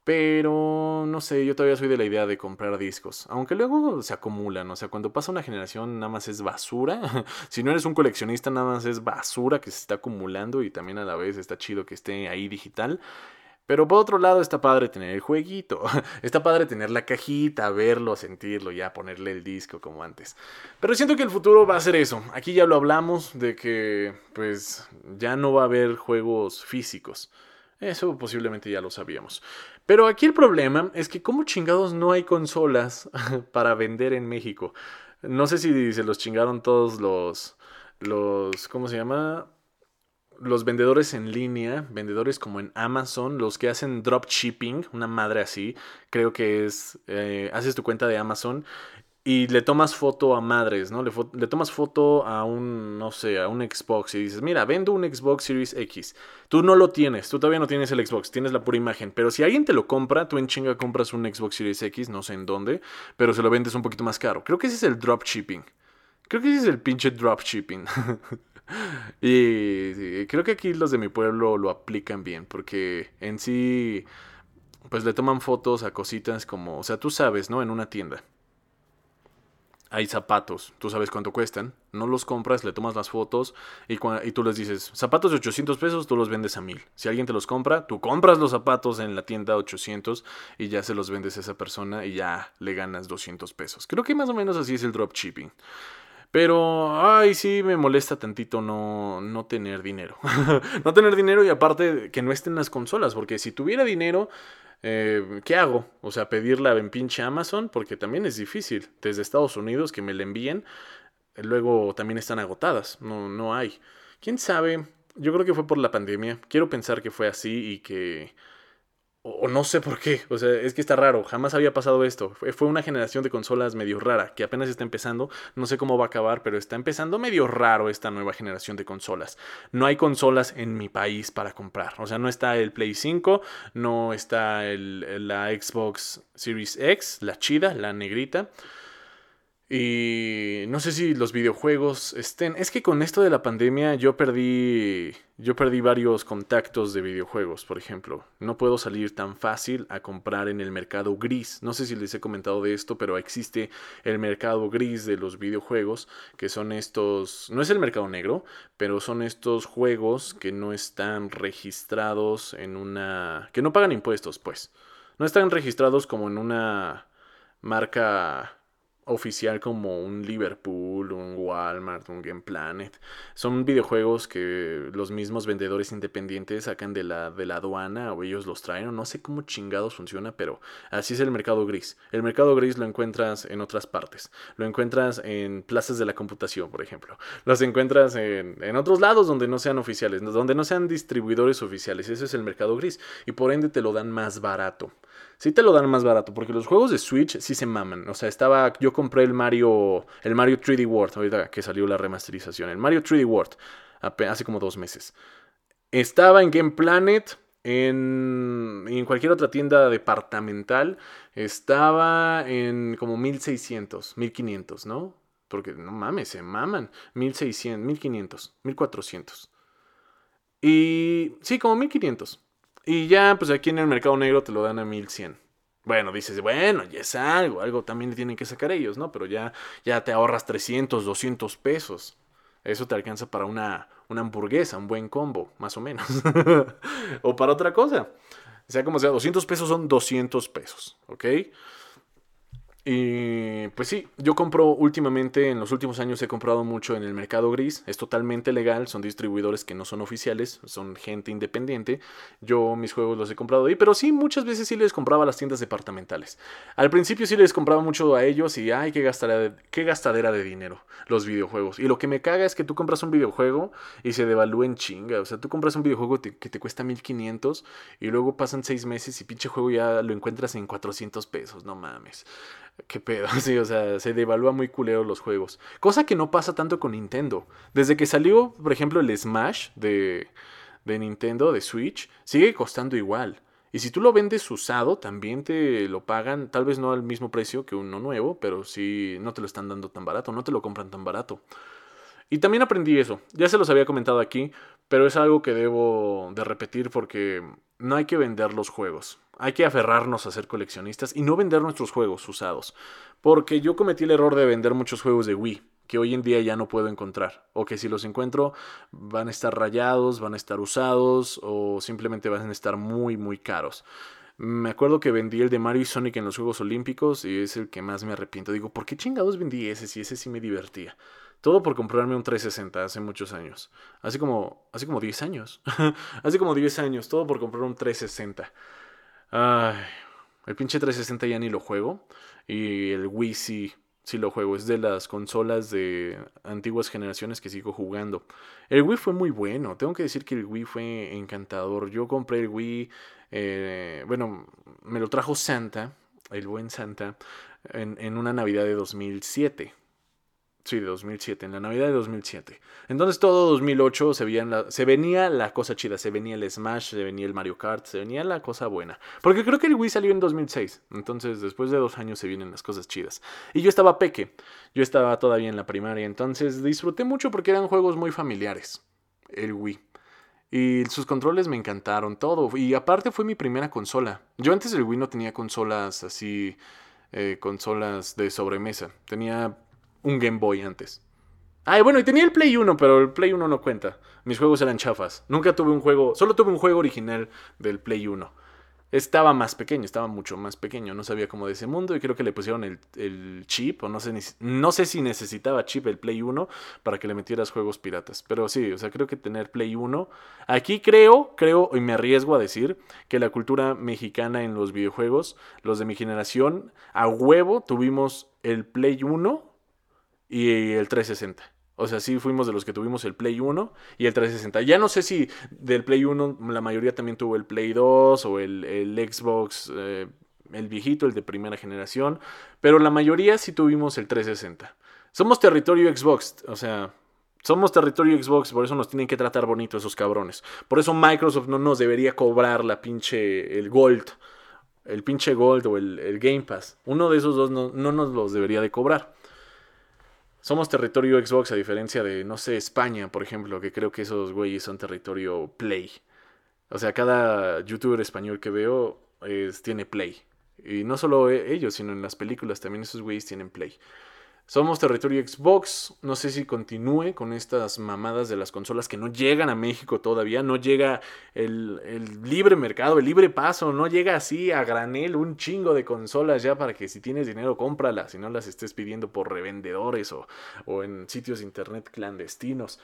Pero no sé, yo todavía soy de la idea de comprar discos. Aunque luego se acumulan. O sea, cuando pasa una generación nada más es basura. si no eres un coleccionista, nada más es basura que se está acumulando y también a la vez está chido que esté ahí digital. Pero por otro lado está padre tener el jueguito, está padre tener la cajita, verlo, sentirlo, ya ponerle el disco como antes. Pero siento que el futuro va a ser eso. Aquí ya lo hablamos de que pues ya no va a haber juegos físicos. Eso posiblemente ya lo sabíamos. Pero aquí el problema es que como chingados no hay consolas para vender en México. No sé si se los chingaron todos los los ¿cómo se llama? Los vendedores en línea, vendedores como en Amazon, los que hacen dropshipping, una madre así, creo que es, eh, haces tu cuenta de Amazon y le tomas foto a madres, ¿no? Le, le, tomas foto a un, no sé, a un Xbox y dices, mira, vendo un Xbox Series X. Tú no lo tienes, tú todavía no tienes el Xbox, tienes la pura imagen. Pero si alguien te lo compra, tú en chinga compras un Xbox Series X, no sé en dónde, pero se lo vendes un poquito más caro. Creo que ese es el dropshipping. Creo que ese es el pinche dropshipping. y, creo que aquí los de mi pueblo lo aplican bien, porque en sí, pues le toman fotos a cositas como, o sea, tú sabes, ¿no? En una tienda. Hay zapatos, tú sabes cuánto cuestan, no los compras, le tomas las fotos y, y tú les dices, zapatos de 800 pesos, tú los vendes a 1000. Si alguien te los compra, tú compras los zapatos en la tienda 800 y ya se los vendes a esa persona y ya le ganas 200 pesos. Creo que más o menos así es el dropshipping. Pero, ay, sí me molesta tantito no, no tener dinero. no tener dinero y aparte que no estén las consolas, porque si tuviera dinero, eh, ¿qué hago? O sea, pedirla en pinche Amazon, porque también es difícil. Desde Estados Unidos que me la envíen, luego también están agotadas, no, no hay. ¿Quién sabe? Yo creo que fue por la pandemia. Quiero pensar que fue así y que o, no sé por qué, o sea, es que está raro, jamás había pasado esto. Fue, una generación de consolas medio rara, que apenas está empezando, no sé cómo va a acabar, pero está empezando medio raro esta nueva generación de consolas. No hay consolas en mi país para comprar, o sea, no está el Play 5, no está el, la Xbox Series X, la chida, la negrita. Y no sé si los videojuegos estén. Es que con esto de la pandemia yo perdí. Yo perdí varios contactos de videojuegos, por ejemplo. No puedo salir tan fácil a comprar en el mercado gris. No sé si les he comentado de esto, pero existe el mercado gris de los videojuegos. Que son estos. No es el mercado negro, pero son estos juegos que no están registrados en una. que no pagan impuestos, pues. No están registrados como en una marca oficial como un Liverpool, un Walmart, un Game Planet. Son videojuegos que los mismos vendedores independientes sacan de la, de la aduana o ellos los traen. No sé cómo chingados funciona, pero así es el mercado gris. El mercado gris lo encuentras en otras partes. Lo encuentras en plazas de la computación, por ejemplo. Los encuentras en, en otros lados donde no sean oficiales, donde no sean distribuidores oficiales. Ese es el mercado gris. Y por ende te lo dan más barato. Sí te lo dan más barato, porque los juegos de Switch sí se maman. O sea, estaba. Yo compré el Mario. El Mario 3D World, ahorita que salió la remasterización. El Mario 3D World. Hace como dos meses. Estaba en Game Planet. En, en cualquier otra tienda departamental. Estaba en como 1600, 1500, ¿no? Porque no mames, se maman. 1600, 1500, 1400. Y sí, como 1500. Y ya, pues aquí en el mercado negro te lo dan a 1100. Bueno, dices, bueno, ya es algo, algo también tienen que sacar ellos, ¿no? Pero ya, ya te ahorras 300, 200 pesos. Eso te alcanza para una, una hamburguesa, un buen combo, más o menos. o para otra cosa. Sea como sea, 200 pesos son 200 pesos, ¿ok? Y pues sí, yo compro últimamente, en los últimos años he comprado mucho en el mercado gris, es totalmente legal, son distribuidores que no son oficiales, son gente independiente. Yo mis juegos los he comprado ahí, pero sí, muchas veces sí les compraba a las tiendas departamentales. Al principio sí les compraba mucho a ellos y ay, qué gastadera, qué gastadera de dinero los videojuegos. Y lo que me caga es que tú compras un videojuego y se devalúa en chinga. O sea, tú compras un videojuego que te cuesta 1500 y luego pasan 6 meses y pinche juego ya lo encuentras en 400 pesos, no mames. Qué pedo, sí, o sea, se devalúa muy culero los juegos. Cosa que no pasa tanto con Nintendo. Desde que salió, por ejemplo, el Smash de, de Nintendo, de Switch, sigue costando igual. Y si tú lo vendes usado, también te lo pagan, tal vez no al mismo precio que uno nuevo, pero sí no te lo están dando tan barato, no te lo compran tan barato. Y también aprendí eso, ya se los había comentado aquí, pero es algo que debo de repetir porque no hay que vender los juegos. Hay que aferrarnos a ser coleccionistas y no vender nuestros juegos usados. Porque yo cometí el error de vender muchos juegos de Wii que hoy en día ya no puedo encontrar. O que si los encuentro van a estar rayados, van a estar usados o simplemente van a estar muy, muy caros. Me acuerdo que vendí el de Mario y Sonic en los Juegos Olímpicos y es el que más me arrepiento. Digo, ¿por qué chingados vendí ese si ese sí me divertía? Todo por comprarme un 360 hace muchos años. Así como, así como 10 años. hace como 10 años, todo por comprar un 360. Ay, el pinche 360 ya ni lo juego. Y el Wii sí, sí lo juego. Es de las consolas de antiguas generaciones que sigo jugando. El Wii fue muy bueno. Tengo que decir que el Wii fue encantador. Yo compré el Wii. Eh, bueno, me lo trajo Santa, el buen Santa, en, en una Navidad de 2007. Sí, de 2007, en la Navidad de 2007. Entonces todo 2008 se, veía se venía la cosa chida, se venía el Smash, se venía el Mario Kart, se venía la cosa buena. Porque creo que el Wii salió en 2006, entonces después de dos años se vienen las cosas chidas. Y yo estaba peque, yo estaba todavía en la primaria, entonces disfruté mucho porque eran juegos muy familiares, el Wii. Y sus controles me encantaron, todo. Y aparte fue mi primera consola. Yo antes del Wii no tenía consolas así, eh, consolas de sobremesa. Tenía un Game Boy antes. Ay, bueno, y tenía el Play 1, pero el Play 1 no cuenta. Mis juegos eran chafas. Nunca tuve un juego, solo tuve un juego original del Play 1. Estaba más pequeño, estaba mucho más pequeño, no sabía cómo de ese mundo y creo que le pusieron el, chip, o no sé, no sé si necesitaba chip el Play 1 para que le metieras juegos piratas. Pero sí, o sea, creo que tener Play 1. Aquí creo, creo y me arriesgo a decir que la cultura mexicana en los videojuegos, los de mi generación, a huevo tuvimos el Play 1 y el 360. O sea, sí fuimos de los que tuvimos el Play 1 y el 360. Ya no sé si del Play 1 la mayoría también tuvo el Play 2 o el, Xbox, eh, el viejito, el de primera generación, pero la mayoría sí tuvimos el 360. Somos territorio Xbox, o sea, somos territorio Xbox, por eso nos tienen que tratar bonito esos cabrones. Por eso Microsoft no nos debería cobrar la pinche, el Gold, el pinche Gold o el, Game Pass. Uno de esos dos no, no nos los debería de cobrar. Somos territorio Xbox a diferencia de, no sé, España, por ejemplo, que creo que esos güeyes son territorio Play. O sea, cada youtuber español que veo tiene Play. Y no solo e, ellos, sino en las películas también esos güeyes tienen Play. Somos territorio Xbox. No sé si continúe con estas mamadas de las consolas que no llegan a México todavía. No llega el, libre mercado, el libre paso. No llega así a granel un chingo de consolas ya para que si tienes dinero cómpralas. Si no las estés pidiendo por revendedores o, o en sitios de internet clandestinos.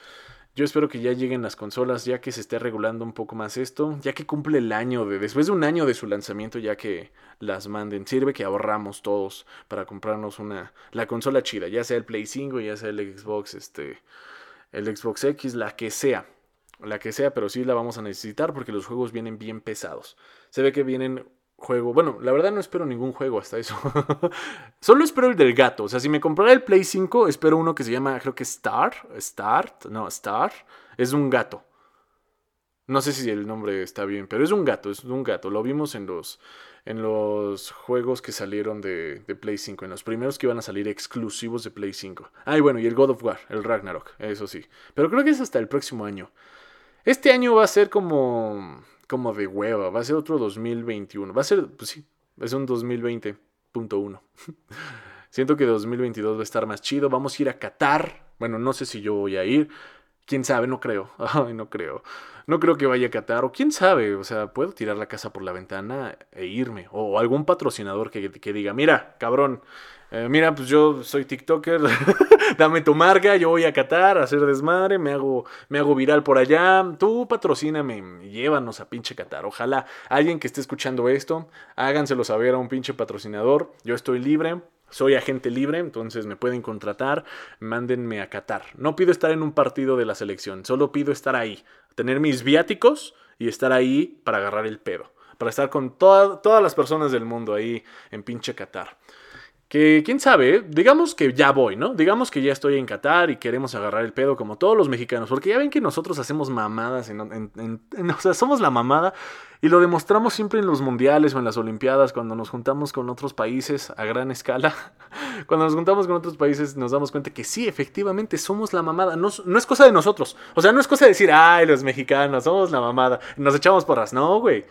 Yo espero que ya lleguen las consolas, ya que se esté regulando un poco más esto, ya que cumple el año de, después de un año de su lanzamiento, ya que las manden. Sirve que ahorramos todos para comprarnos una, la consola chida, ya sea el Play 5, ya sea el Xbox, este, el Xbox X, la que sea, la que sea, pero sí la vamos a necesitar porque los juegos vienen bien pesados. Se ve que vienen juego. Bueno, la verdad no espero ningún juego hasta eso. Solo espero el del gato. O sea, si me comprara el Play 5, espero uno que se llama, creo que Star. Start. No, Star. Es un gato. No sé si el nombre está bien, pero es un gato, es un gato. Lo vimos en los, en los juegos que salieron de, de, Play 5, en los primeros que iban a salir exclusivos de Play 5. Ah, y bueno, y el God of War, el Ragnarok, eso sí. Pero creo que es hasta el próximo año. Este año va a ser como, como de hueva, va a ser otro 2021. Va a ser, pues sí, es un 2020.1. Siento que 2022 va a estar más chido. Vamos a ir a Qatar. Bueno, no sé si yo voy a ir. Quién sabe, no creo. Ay, no creo. No creo que vaya a Qatar. O quién sabe. O sea, puedo tirar la casa por la ventana e irme. O algún patrocinador que, que diga, mira, cabrón. Eh, mira, pues yo soy TikToker, dame tu marca, yo voy a Qatar a hacer desmadre, me hago, me hago viral por allá, tú patrocíname, llévanos a pinche Qatar. Ojalá alguien que esté escuchando esto, háganselo saber a un pinche patrocinador, yo estoy libre, soy agente libre, entonces me pueden contratar, mándenme a Qatar. No pido estar en un partido de la selección, solo pido estar ahí, tener mis viáticos y estar ahí para agarrar el pedo, para estar con todas las personas del mundo ahí en pinche Qatar. Quién sabe, digamos que ya voy, ¿no? Digamos que ya estoy en Qatar y queremos agarrar el pedo como todos los mexicanos, porque ya ven que nosotros hacemos mamadas, en, o sea, somos la mamada y lo demostramos siempre en los mundiales o en las olimpiadas cuando nos juntamos con otros países a gran escala. Cuando nos juntamos con otros países nos damos cuenta que sí, efectivamente somos la mamada, no, no es cosa de nosotros, o sea, no es cosa de decir, ay, los mexicanos, somos la mamada, nos echamos porras, no, güey,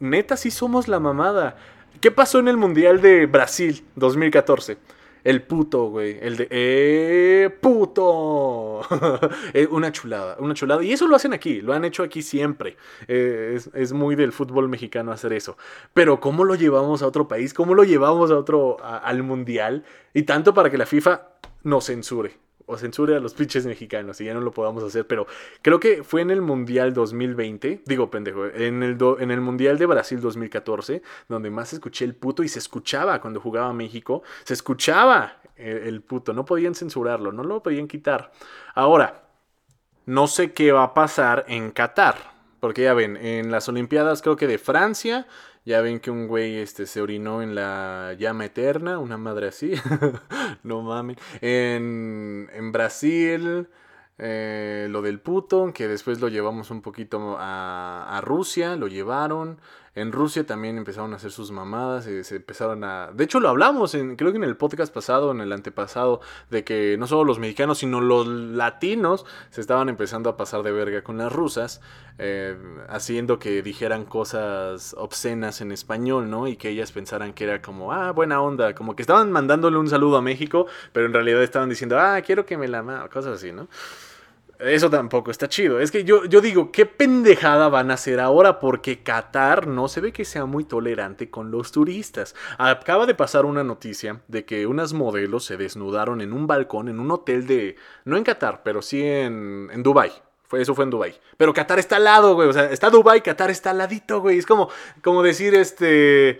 neta sí somos la mamada. ¿Qué pasó en el Mundial de Brasil 2014? El puto, güey. El de. ¡Eh! ¡Puto! Eh, una chulada, una chulada. Y eso lo hacen aquí, lo han hecho aquí siempre. Eh, es, muy del fútbol mexicano hacer eso. Pero ¿cómo lo llevamos a otro país? ¿Cómo lo llevamos a otro. al mundial? Y tanto para que la FIFA nos censure o censure a los pinches mexicanos y ya no lo podamos hacer, pero creo que fue en el Mundial 2020, digo pendejo, en el, en el Mundial de Brasil 2014, donde más escuché el puto y se escuchaba cuando jugaba México, se escuchaba el, el puto, no podían censurarlo, no lo podían quitar. Ahora, no sé qué va a pasar en Qatar, porque ya ven, en las Olimpiadas creo que de Francia ya ven que un güey este, se orinó en la llama eterna, una madre así. no mames. En, en Brasil, eh, lo del puto, que después lo llevamos un poquito a, a Rusia, lo llevaron. En Rusia también empezaron a hacer sus mamadas, se empezaron a... De hecho lo hablamos, en, creo que en el podcast pasado, en el antepasado, de que no solo los mexicanos, sino los latinos se estaban empezando a pasar de verga con las rusas, eh, haciendo que dijeran cosas obscenas en español, ¿no? Y que ellas pensaran que era como, ah, buena onda, como que estaban mandándole un saludo a México, pero en realidad estaban diciendo, ah, quiero que me la... cosas así, ¿no? Eso tampoco está chido. Es que yo, yo digo, ¿qué pendejada van a hacer ahora? Porque Qatar no se ve que sea muy tolerante con los turistas. Acaba de pasar una noticia de que unas modelos se desnudaron en un balcón en un hotel de... No en Qatar, pero sí en, en Dubái. Eso fue en Dubai. Pero Qatar está al lado, güey. O sea, está Dubai, Qatar está al ladito, güey. Es como, como decir, este...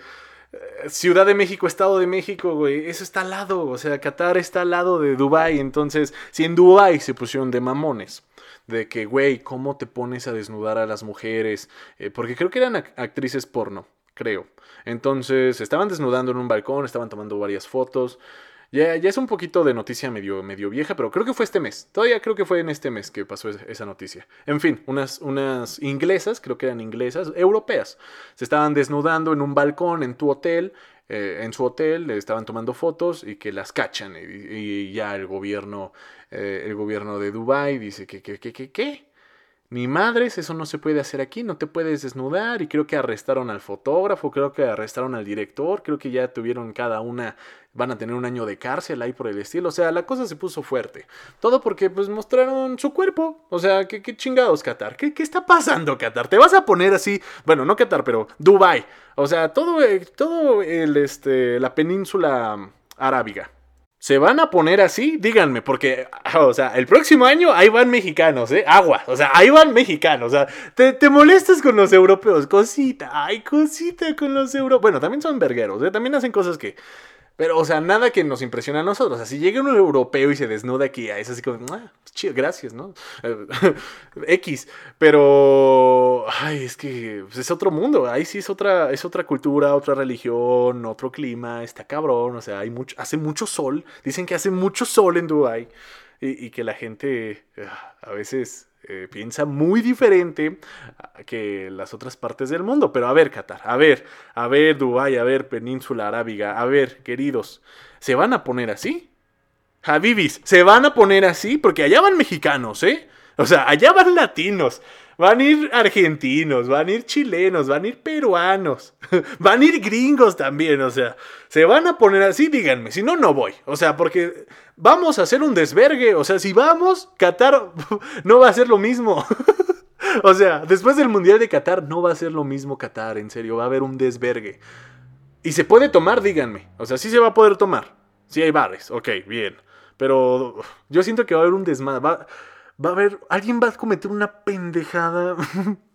Ciudad de México, Estado de México, güey, eso está al lado, o sea, Qatar está al lado de Dubai, entonces, si en Dubai se pusieron de mamones, de que, güey, ¿cómo te pones a desnudar a las mujeres? Eh, porque creo que eran actrices porno, creo. Entonces, estaban desnudando en un balcón, estaban tomando varias fotos. Ya, ya es un poquito de noticia medio, medio vieja, pero creo que fue este mes. Todavía creo que fue en este mes que pasó esa noticia. En fin, unas, unas inglesas, creo que eran inglesas, europeas, se estaban desnudando en un balcón en tu hotel. Eh, en su hotel le estaban tomando fotos y que las cachan y, ya el gobierno eh, el gobierno de Dubai dice que que que que qué ni madres, eso no se puede hacer aquí, no te puedes desnudar. Y creo que arrestaron al fotógrafo, creo que arrestaron al director, creo que ya tuvieron cada una, van a tener un año de cárcel ahí por el estilo. O sea, la cosa se puso fuerte. Todo porque pues mostraron su cuerpo. O sea, ¿qué, qué chingados, Qatar? ¿Qué, ¿Qué, está pasando, Qatar? Te vas a poner así, bueno, no Qatar, pero Dubai. O sea, todo, eh, todo el, este, la península arábiga ¿Se van a poner así? Díganme, porque, o sea, el próximo año ahí van mexicanos, ¿eh? Agua, o sea, ahí van mexicanos, o sea, te, molestas con los europeos, cosita, ay, cosita con los europeos. Bueno, también son vergueros, ¿eh? También hacen cosas que... Pero, o sea, nada que nos impresione a nosotros. O sea, si llega un europeo y se desnuda aquí, es así como, ah, pues chido, gracias, ¿no? X. Pero, ay, es que pues, es otro mundo. Ahí sí es otra, es otra cultura, otra religión, otro clima. Está cabrón. O sea, hay mucho, hace mucho sol. Dicen que hace mucho sol en Dubái. Y, y que la gente ah, a veces eh, piensa muy diferente que las otras partes del mundo. Pero a ver, Qatar, a ver, a ver, Dubái, a ver, Península Arábiga, a ver, queridos, ¿se van a poner así? Habibis, ¿se van a poner así? Porque allá van mexicanos, ¿eh? O sea, allá van latinos. Van a ir argentinos, van a ir chilenos, van a ir peruanos, van a ir gringos también, o sea, se van a poner así, díganme, si no, no voy, o sea, porque vamos a hacer un desvergue, o sea, si vamos, Qatar no va a ser lo mismo. o sea, después del Mundial de Qatar no va a ser lo mismo Qatar, en serio, va a haber un desvergue. Y se puede tomar, díganme, o sea, sí se va a poder tomar, sí hay bares, ok, bien, pero yo siento que va a haber un desmadre, va a haber, alguien va a cometer una pendejada.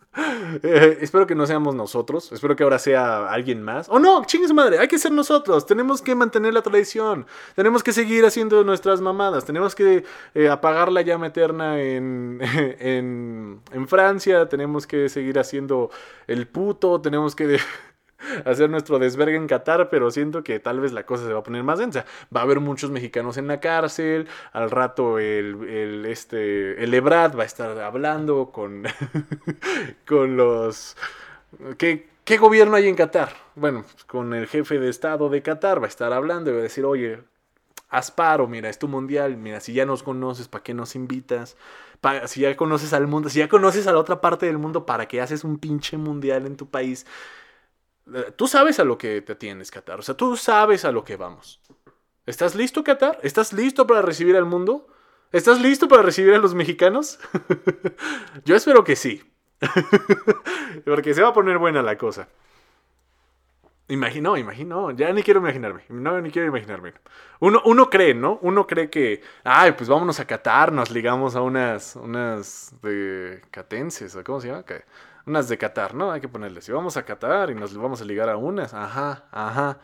Eh, espero que no seamos nosotros. Espero que ahora sea alguien más. O no, chingue su madre. Hay que ser nosotros. Tenemos que mantener la tradición. Tenemos que seguir haciendo nuestras mamadas. Tenemos que eh, apagar la llama eterna en, en, en Francia. Tenemos que seguir haciendo el puto. Tenemos que hacer nuestro desvergue en Qatar, pero siento que tal vez la cosa se va a poner más densa. Va a haber muchos mexicanos en la cárcel, al rato el, este, el Ebrad va a estar hablando con, con los... ¿Qué, ¿Qué gobierno hay en Qatar? Bueno, con el jefe de Estado de Qatar va a estar hablando y va a decir, oye, Asparo, mira, es tu mundial, mira, si ya nos conoces, ¿para qué nos invitas? si ya conoces al mundo, si ya conoces a la otra parte del mundo, ¿para qué haces un pinche mundial en tu país? Eh, tú sabes a lo que te tienes, Qatar. O sea, tú sabes a lo que vamos. ¿Estás listo, Qatar? ¿Estás listo para recibir al mundo? ¿Estás listo para recibir a los mexicanos? Yo espero que sí. Porque se va a poner buena la cosa. Imagino, imagino, ya ni quiero imaginarme, no, ni quiero imaginarme. Uno, uno cree, ¿no? Uno cree que, ay, pues vámonos a Qatar, nos ligamos a unas, unas de catenses, ¿cómo se llama? Unas de Qatar, ¿no? Hay que ponerle. Si vamos a Qatar y nos vamos a ligar a unas, ajá, ajá,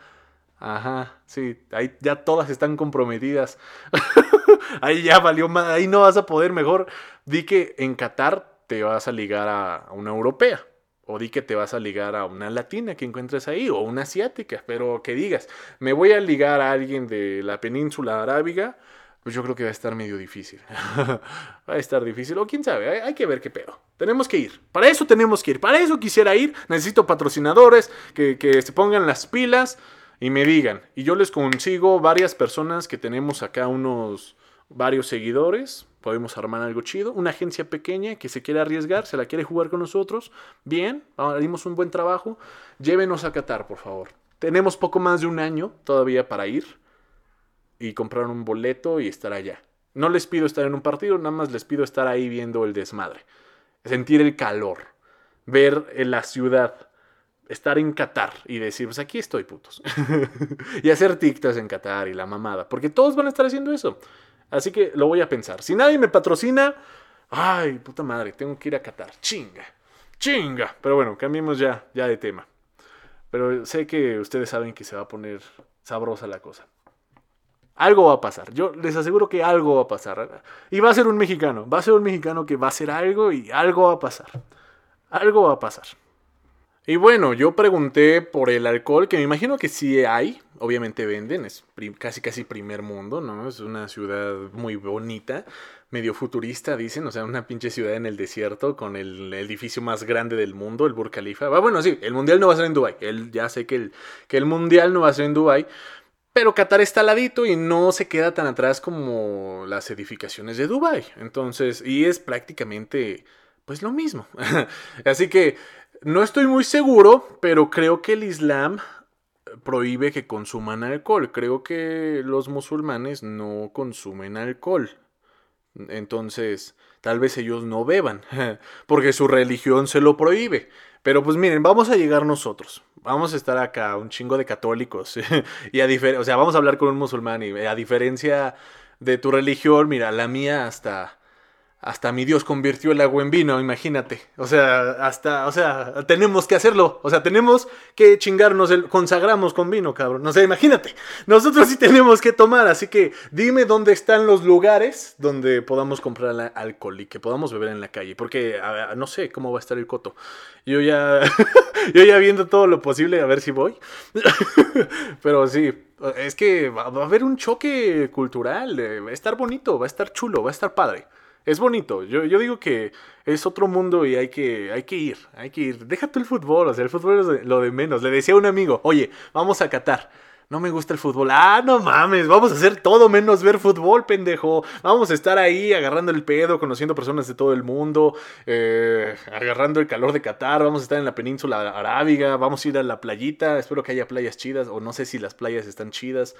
ajá, sí, ahí ya todas están comprometidas. ahí ya valió más, ahí no vas a poder mejor. Di que en Qatar te vas a ligar a una europea. O di que te vas a ligar a una latina que encuentres ahí, o una asiática, pero que digas, me voy a ligar a alguien de la península arábiga, pues yo creo que va a estar medio difícil. va a estar difícil, o quién sabe, hay, que ver qué pedo. Tenemos que ir, para eso tenemos que ir, para eso quisiera ir, necesito patrocinadores que, que se pongan las pilas y me digan. Y yo les consigo varias personas que tenemos acá unos varios seguidores, podemos armar algo chido, una agencia pequeña que se quiere arriesgar, se la quiere jugar con nosotros, bien, dimos un buen trabajo, llévenos a Qatar, por favor. Tenemos poco más de un año todavía para ir y comprar un boleto y estar allá. No les pido estar en un partido, nada más les pido estar ahí viendo el desmadre. Sentir el calor, ver la ciudad, estar en Qatar y decir, pues aquí estoy, putos. y hacer TikToks en Qatar y la mamada, porque todos van a estar haciendo eso. Así que lo voy a pensar. Si nadie me patrocina, ay, puta madre, tengo que ir a Qatar. Chinga, chinga. Pero bueno, cambiemos ya, ya de tema. Pero sé que ustedes saben que se va a poner sabrosa la cosa. Algo va a pasar. Yo les aseguro que algo va a pasar. Y va a ser un mexicano. Va a ser un mexicano que va a hacer algo y algo va a pasar. Algo va a pasar. Y bueno, yo pregunté por el alcohol, que me imagino que sí hay. Obviamente venden, es casi casi primer mundo, ¿no? Es una ciudad muy bonita, medio futurista, dicen, o sea, una pinche ciudad en el desierto con el edificio más grande del mundo, el Burj Khalifa. Ah, bueno, sí, el mundial no va a ser en Dubai. ya sé que el, que el mundial no va a ser en Dubai. Pero Qatar está al ladito y no se queda tan atrás como las edificaciones de Dubai. Entonces, y es prácticamente pues lo mismo. Así que no estoy muy seguro, pero creo que el Islam prohíbe que consuman alcohol. Creo que los musulmanes no consumen alcohol. Entonces, tal vez ellos no beban, porque su religión se lo prohíbe. Pero pues miren, vamos a llegar nosotros. Vamos a estar acá, un chingo de católicos. y a o sea, vamos a hablar con un musulmán y a diferencia de tu religión, mira, la mía hasta hasta mi Dios convirtió el agua en vino, imagínate. O sea, hasta, o sea, tenemos que hacerlo. O sea, tenemos que chingarnos el consagramos con vino, cabrón. O sea, imagínate. Nosotros sí tenemos que tomar, así que dime dónde están los lugares donde podamos comprar alcohol y que podamos beber en la calle, porque no sé cómo va a estar el coto. Yo ya yo ya viendo todo lo posible a ver si voy. Pero sí, es que va a haber un choque cultural, eh, va a estar bonito, va a estar chulo, va a estar padre. Es bonito. Yo, yo digo que es otro mundo y hay que, hay que ir, hay que ir. Déjate el fútbol, o sea, el fútbol es lo de menos. Le decía a un amigo, oye, vamos a Qatar no me gusta el fútbol. Ah, no mames, vamos a hacer todo menos ver fútbol, pendejo. Vamos a estar ahí agarrando el pedo, conociendo personas de todo el mundo, eh, agarrando el calor de Qatar. Vamos a estar en la península arábiga, vamos a ir a la playita. Espero que haya playas chidas, o no sé si las playas están chidas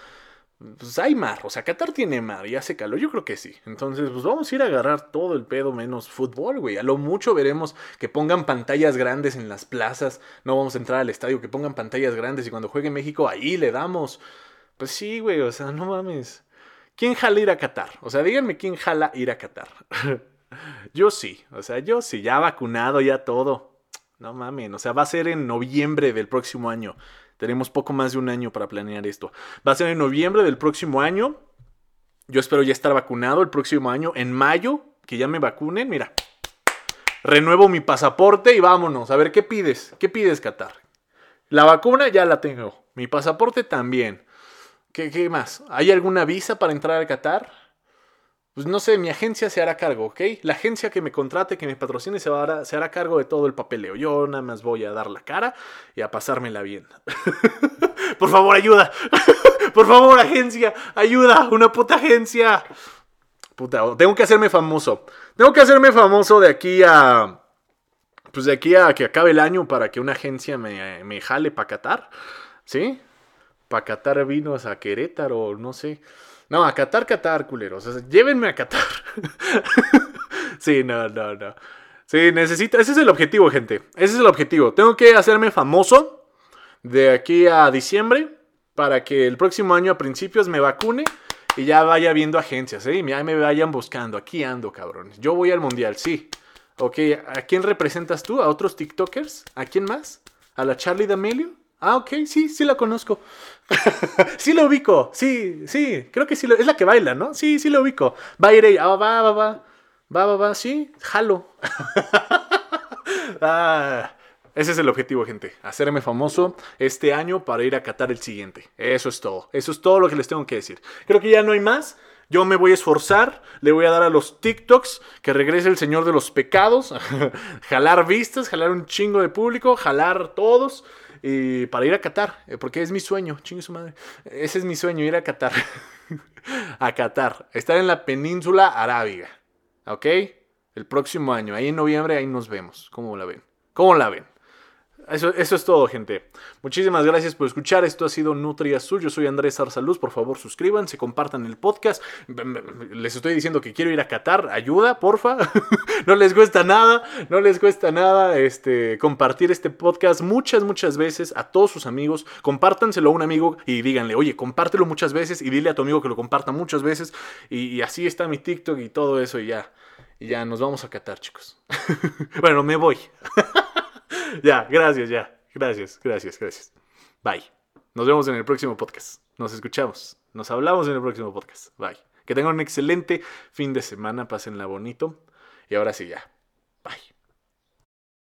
pues hay mar, o sea, Qatar tiene mar y hace calor, yo creo que sí. Entonces, pues vamos a ir a agarrar todo el pedo menos fútbol, güey. A lo mucho veremos que pongan pantallas grandes en las plazas, no vamos a entrar al estadio, que pongan pantallas grandes y cuando juegue México ahí le damos. Pues sí, güey, o sea, no mames. ¿Quién jala ir a Qatar? O sea, díganme quién jala ir a Qatar. yo sí, o sea, yo sí, ya vacunado, ya todo. No mames, o sea, va a ser en noviembre del próximo año. Tenemos poco más de un año para planear esto. Va a ser en noviembre del próximo año. Yo espero ya estar vacunado el próximo año. En mayo, que ya me vacunen, mira. Renuevo mi pasaporte y vámonos. A ver, ¿qué pides? ¿Qué pides, Qatar? La vacuna ya la tengo. Mi pasaporte también. ¿Qué, más? ¿Hay alguna visa para entrar a Qatar? Pues no sé, mi agencia se hará cargo, ¿ok? La agencia que me contrate, que me patrocine, se, hará, se hará cargo de todo el papeleo. Yo nada más voy a dar la cara y a pasármela bien. Por favor, ayuda. Por favor, agencia, ayuda. Una puta agencia. Puta, tengo que hacerme famoso. Tengo que hacerme famoso de aquí a... Pues de aquí a que acabe el año para que una agencia me, me jale para Qatar. ¿Sí? Para Qatar vinos a Querétaro, no sé. No, a Qatar, Qatar, culeros. O llévenme a Qatar. sí, no, no, no. Sí, necesito. Ese es el objetivo, gente. Ese es el objetivo. Tengo que hacerme famoso de aquí a diciembre para que el próximo año a principios me vacune y ya vaya viendo agencias, ¿eh? Y ya me vayan buscando. Aquí ando, cabrones. Yo voy al mundial, sí. Ok, ¿a quién representas tú? ¿A otros TikTokers? ¿A quién más? ¿A la Charlie D'Amelio? Ah, ok, sí, sí la conozco. sí la ubico, sí, sí, creo que sí, es la que baila, ¿no? Sí, sí la ubico. Va ella, ah, va, va, va, va, va, va, sí, jalo. ah, ese es el objetivo, gente. Hacerme famoso este año para ir a Qatar el siguiente. Eso es todo. Eso es todo lo que les tengo que decir. Creo que ya no hay más. Yo me voy a esforzar, le voy a dar a los TikToks que regrese el Señor de los Pecados, jalar vistas, jalar un chingo de público, jalar todos y para ir a Qatar, eh, porque es mi sueño, chingue su madre. Ese es mi sueño, ir a Qatar. a Qatar, estar en la península arábiga. ¿Ok? El próximo año, ahí en noviembre, ahí nos vemos. ¿Cómo la ven? ¿Cómo la ven? Eso, es todo, gente. Muchísimas gracias por escuchar. Esto ha sido Nutri Azul. Yo soy Andrés Arsaluz. Por favor, suscríbanse, compartan el podcast. Les estoy diciendo que quiero ir a Qatar. Ayuda, porfa. no les cuesta nada. No les cuesta nada este, compartir este podcast muchas, muchas veces a todos sus amigos. Compártanselo a un amigo y díganle, oye, compártelo muchas veces y dile a tu amigo que lo comparta muchas veces. Y, así está mi TikTok y todo eso y ya. Y ya nos vamos a Qatar, chicos. bueno, me voy. ya, gracias, ya. Gracias, gracias, gracias. Bye. Nos vemos en el próximo podcast. Nos escuchamos. Nos hablamos en el próximo podcast. Bye. Que tengan un excelente fin de semana. Pásenla bonito. Y ahora sí, ya.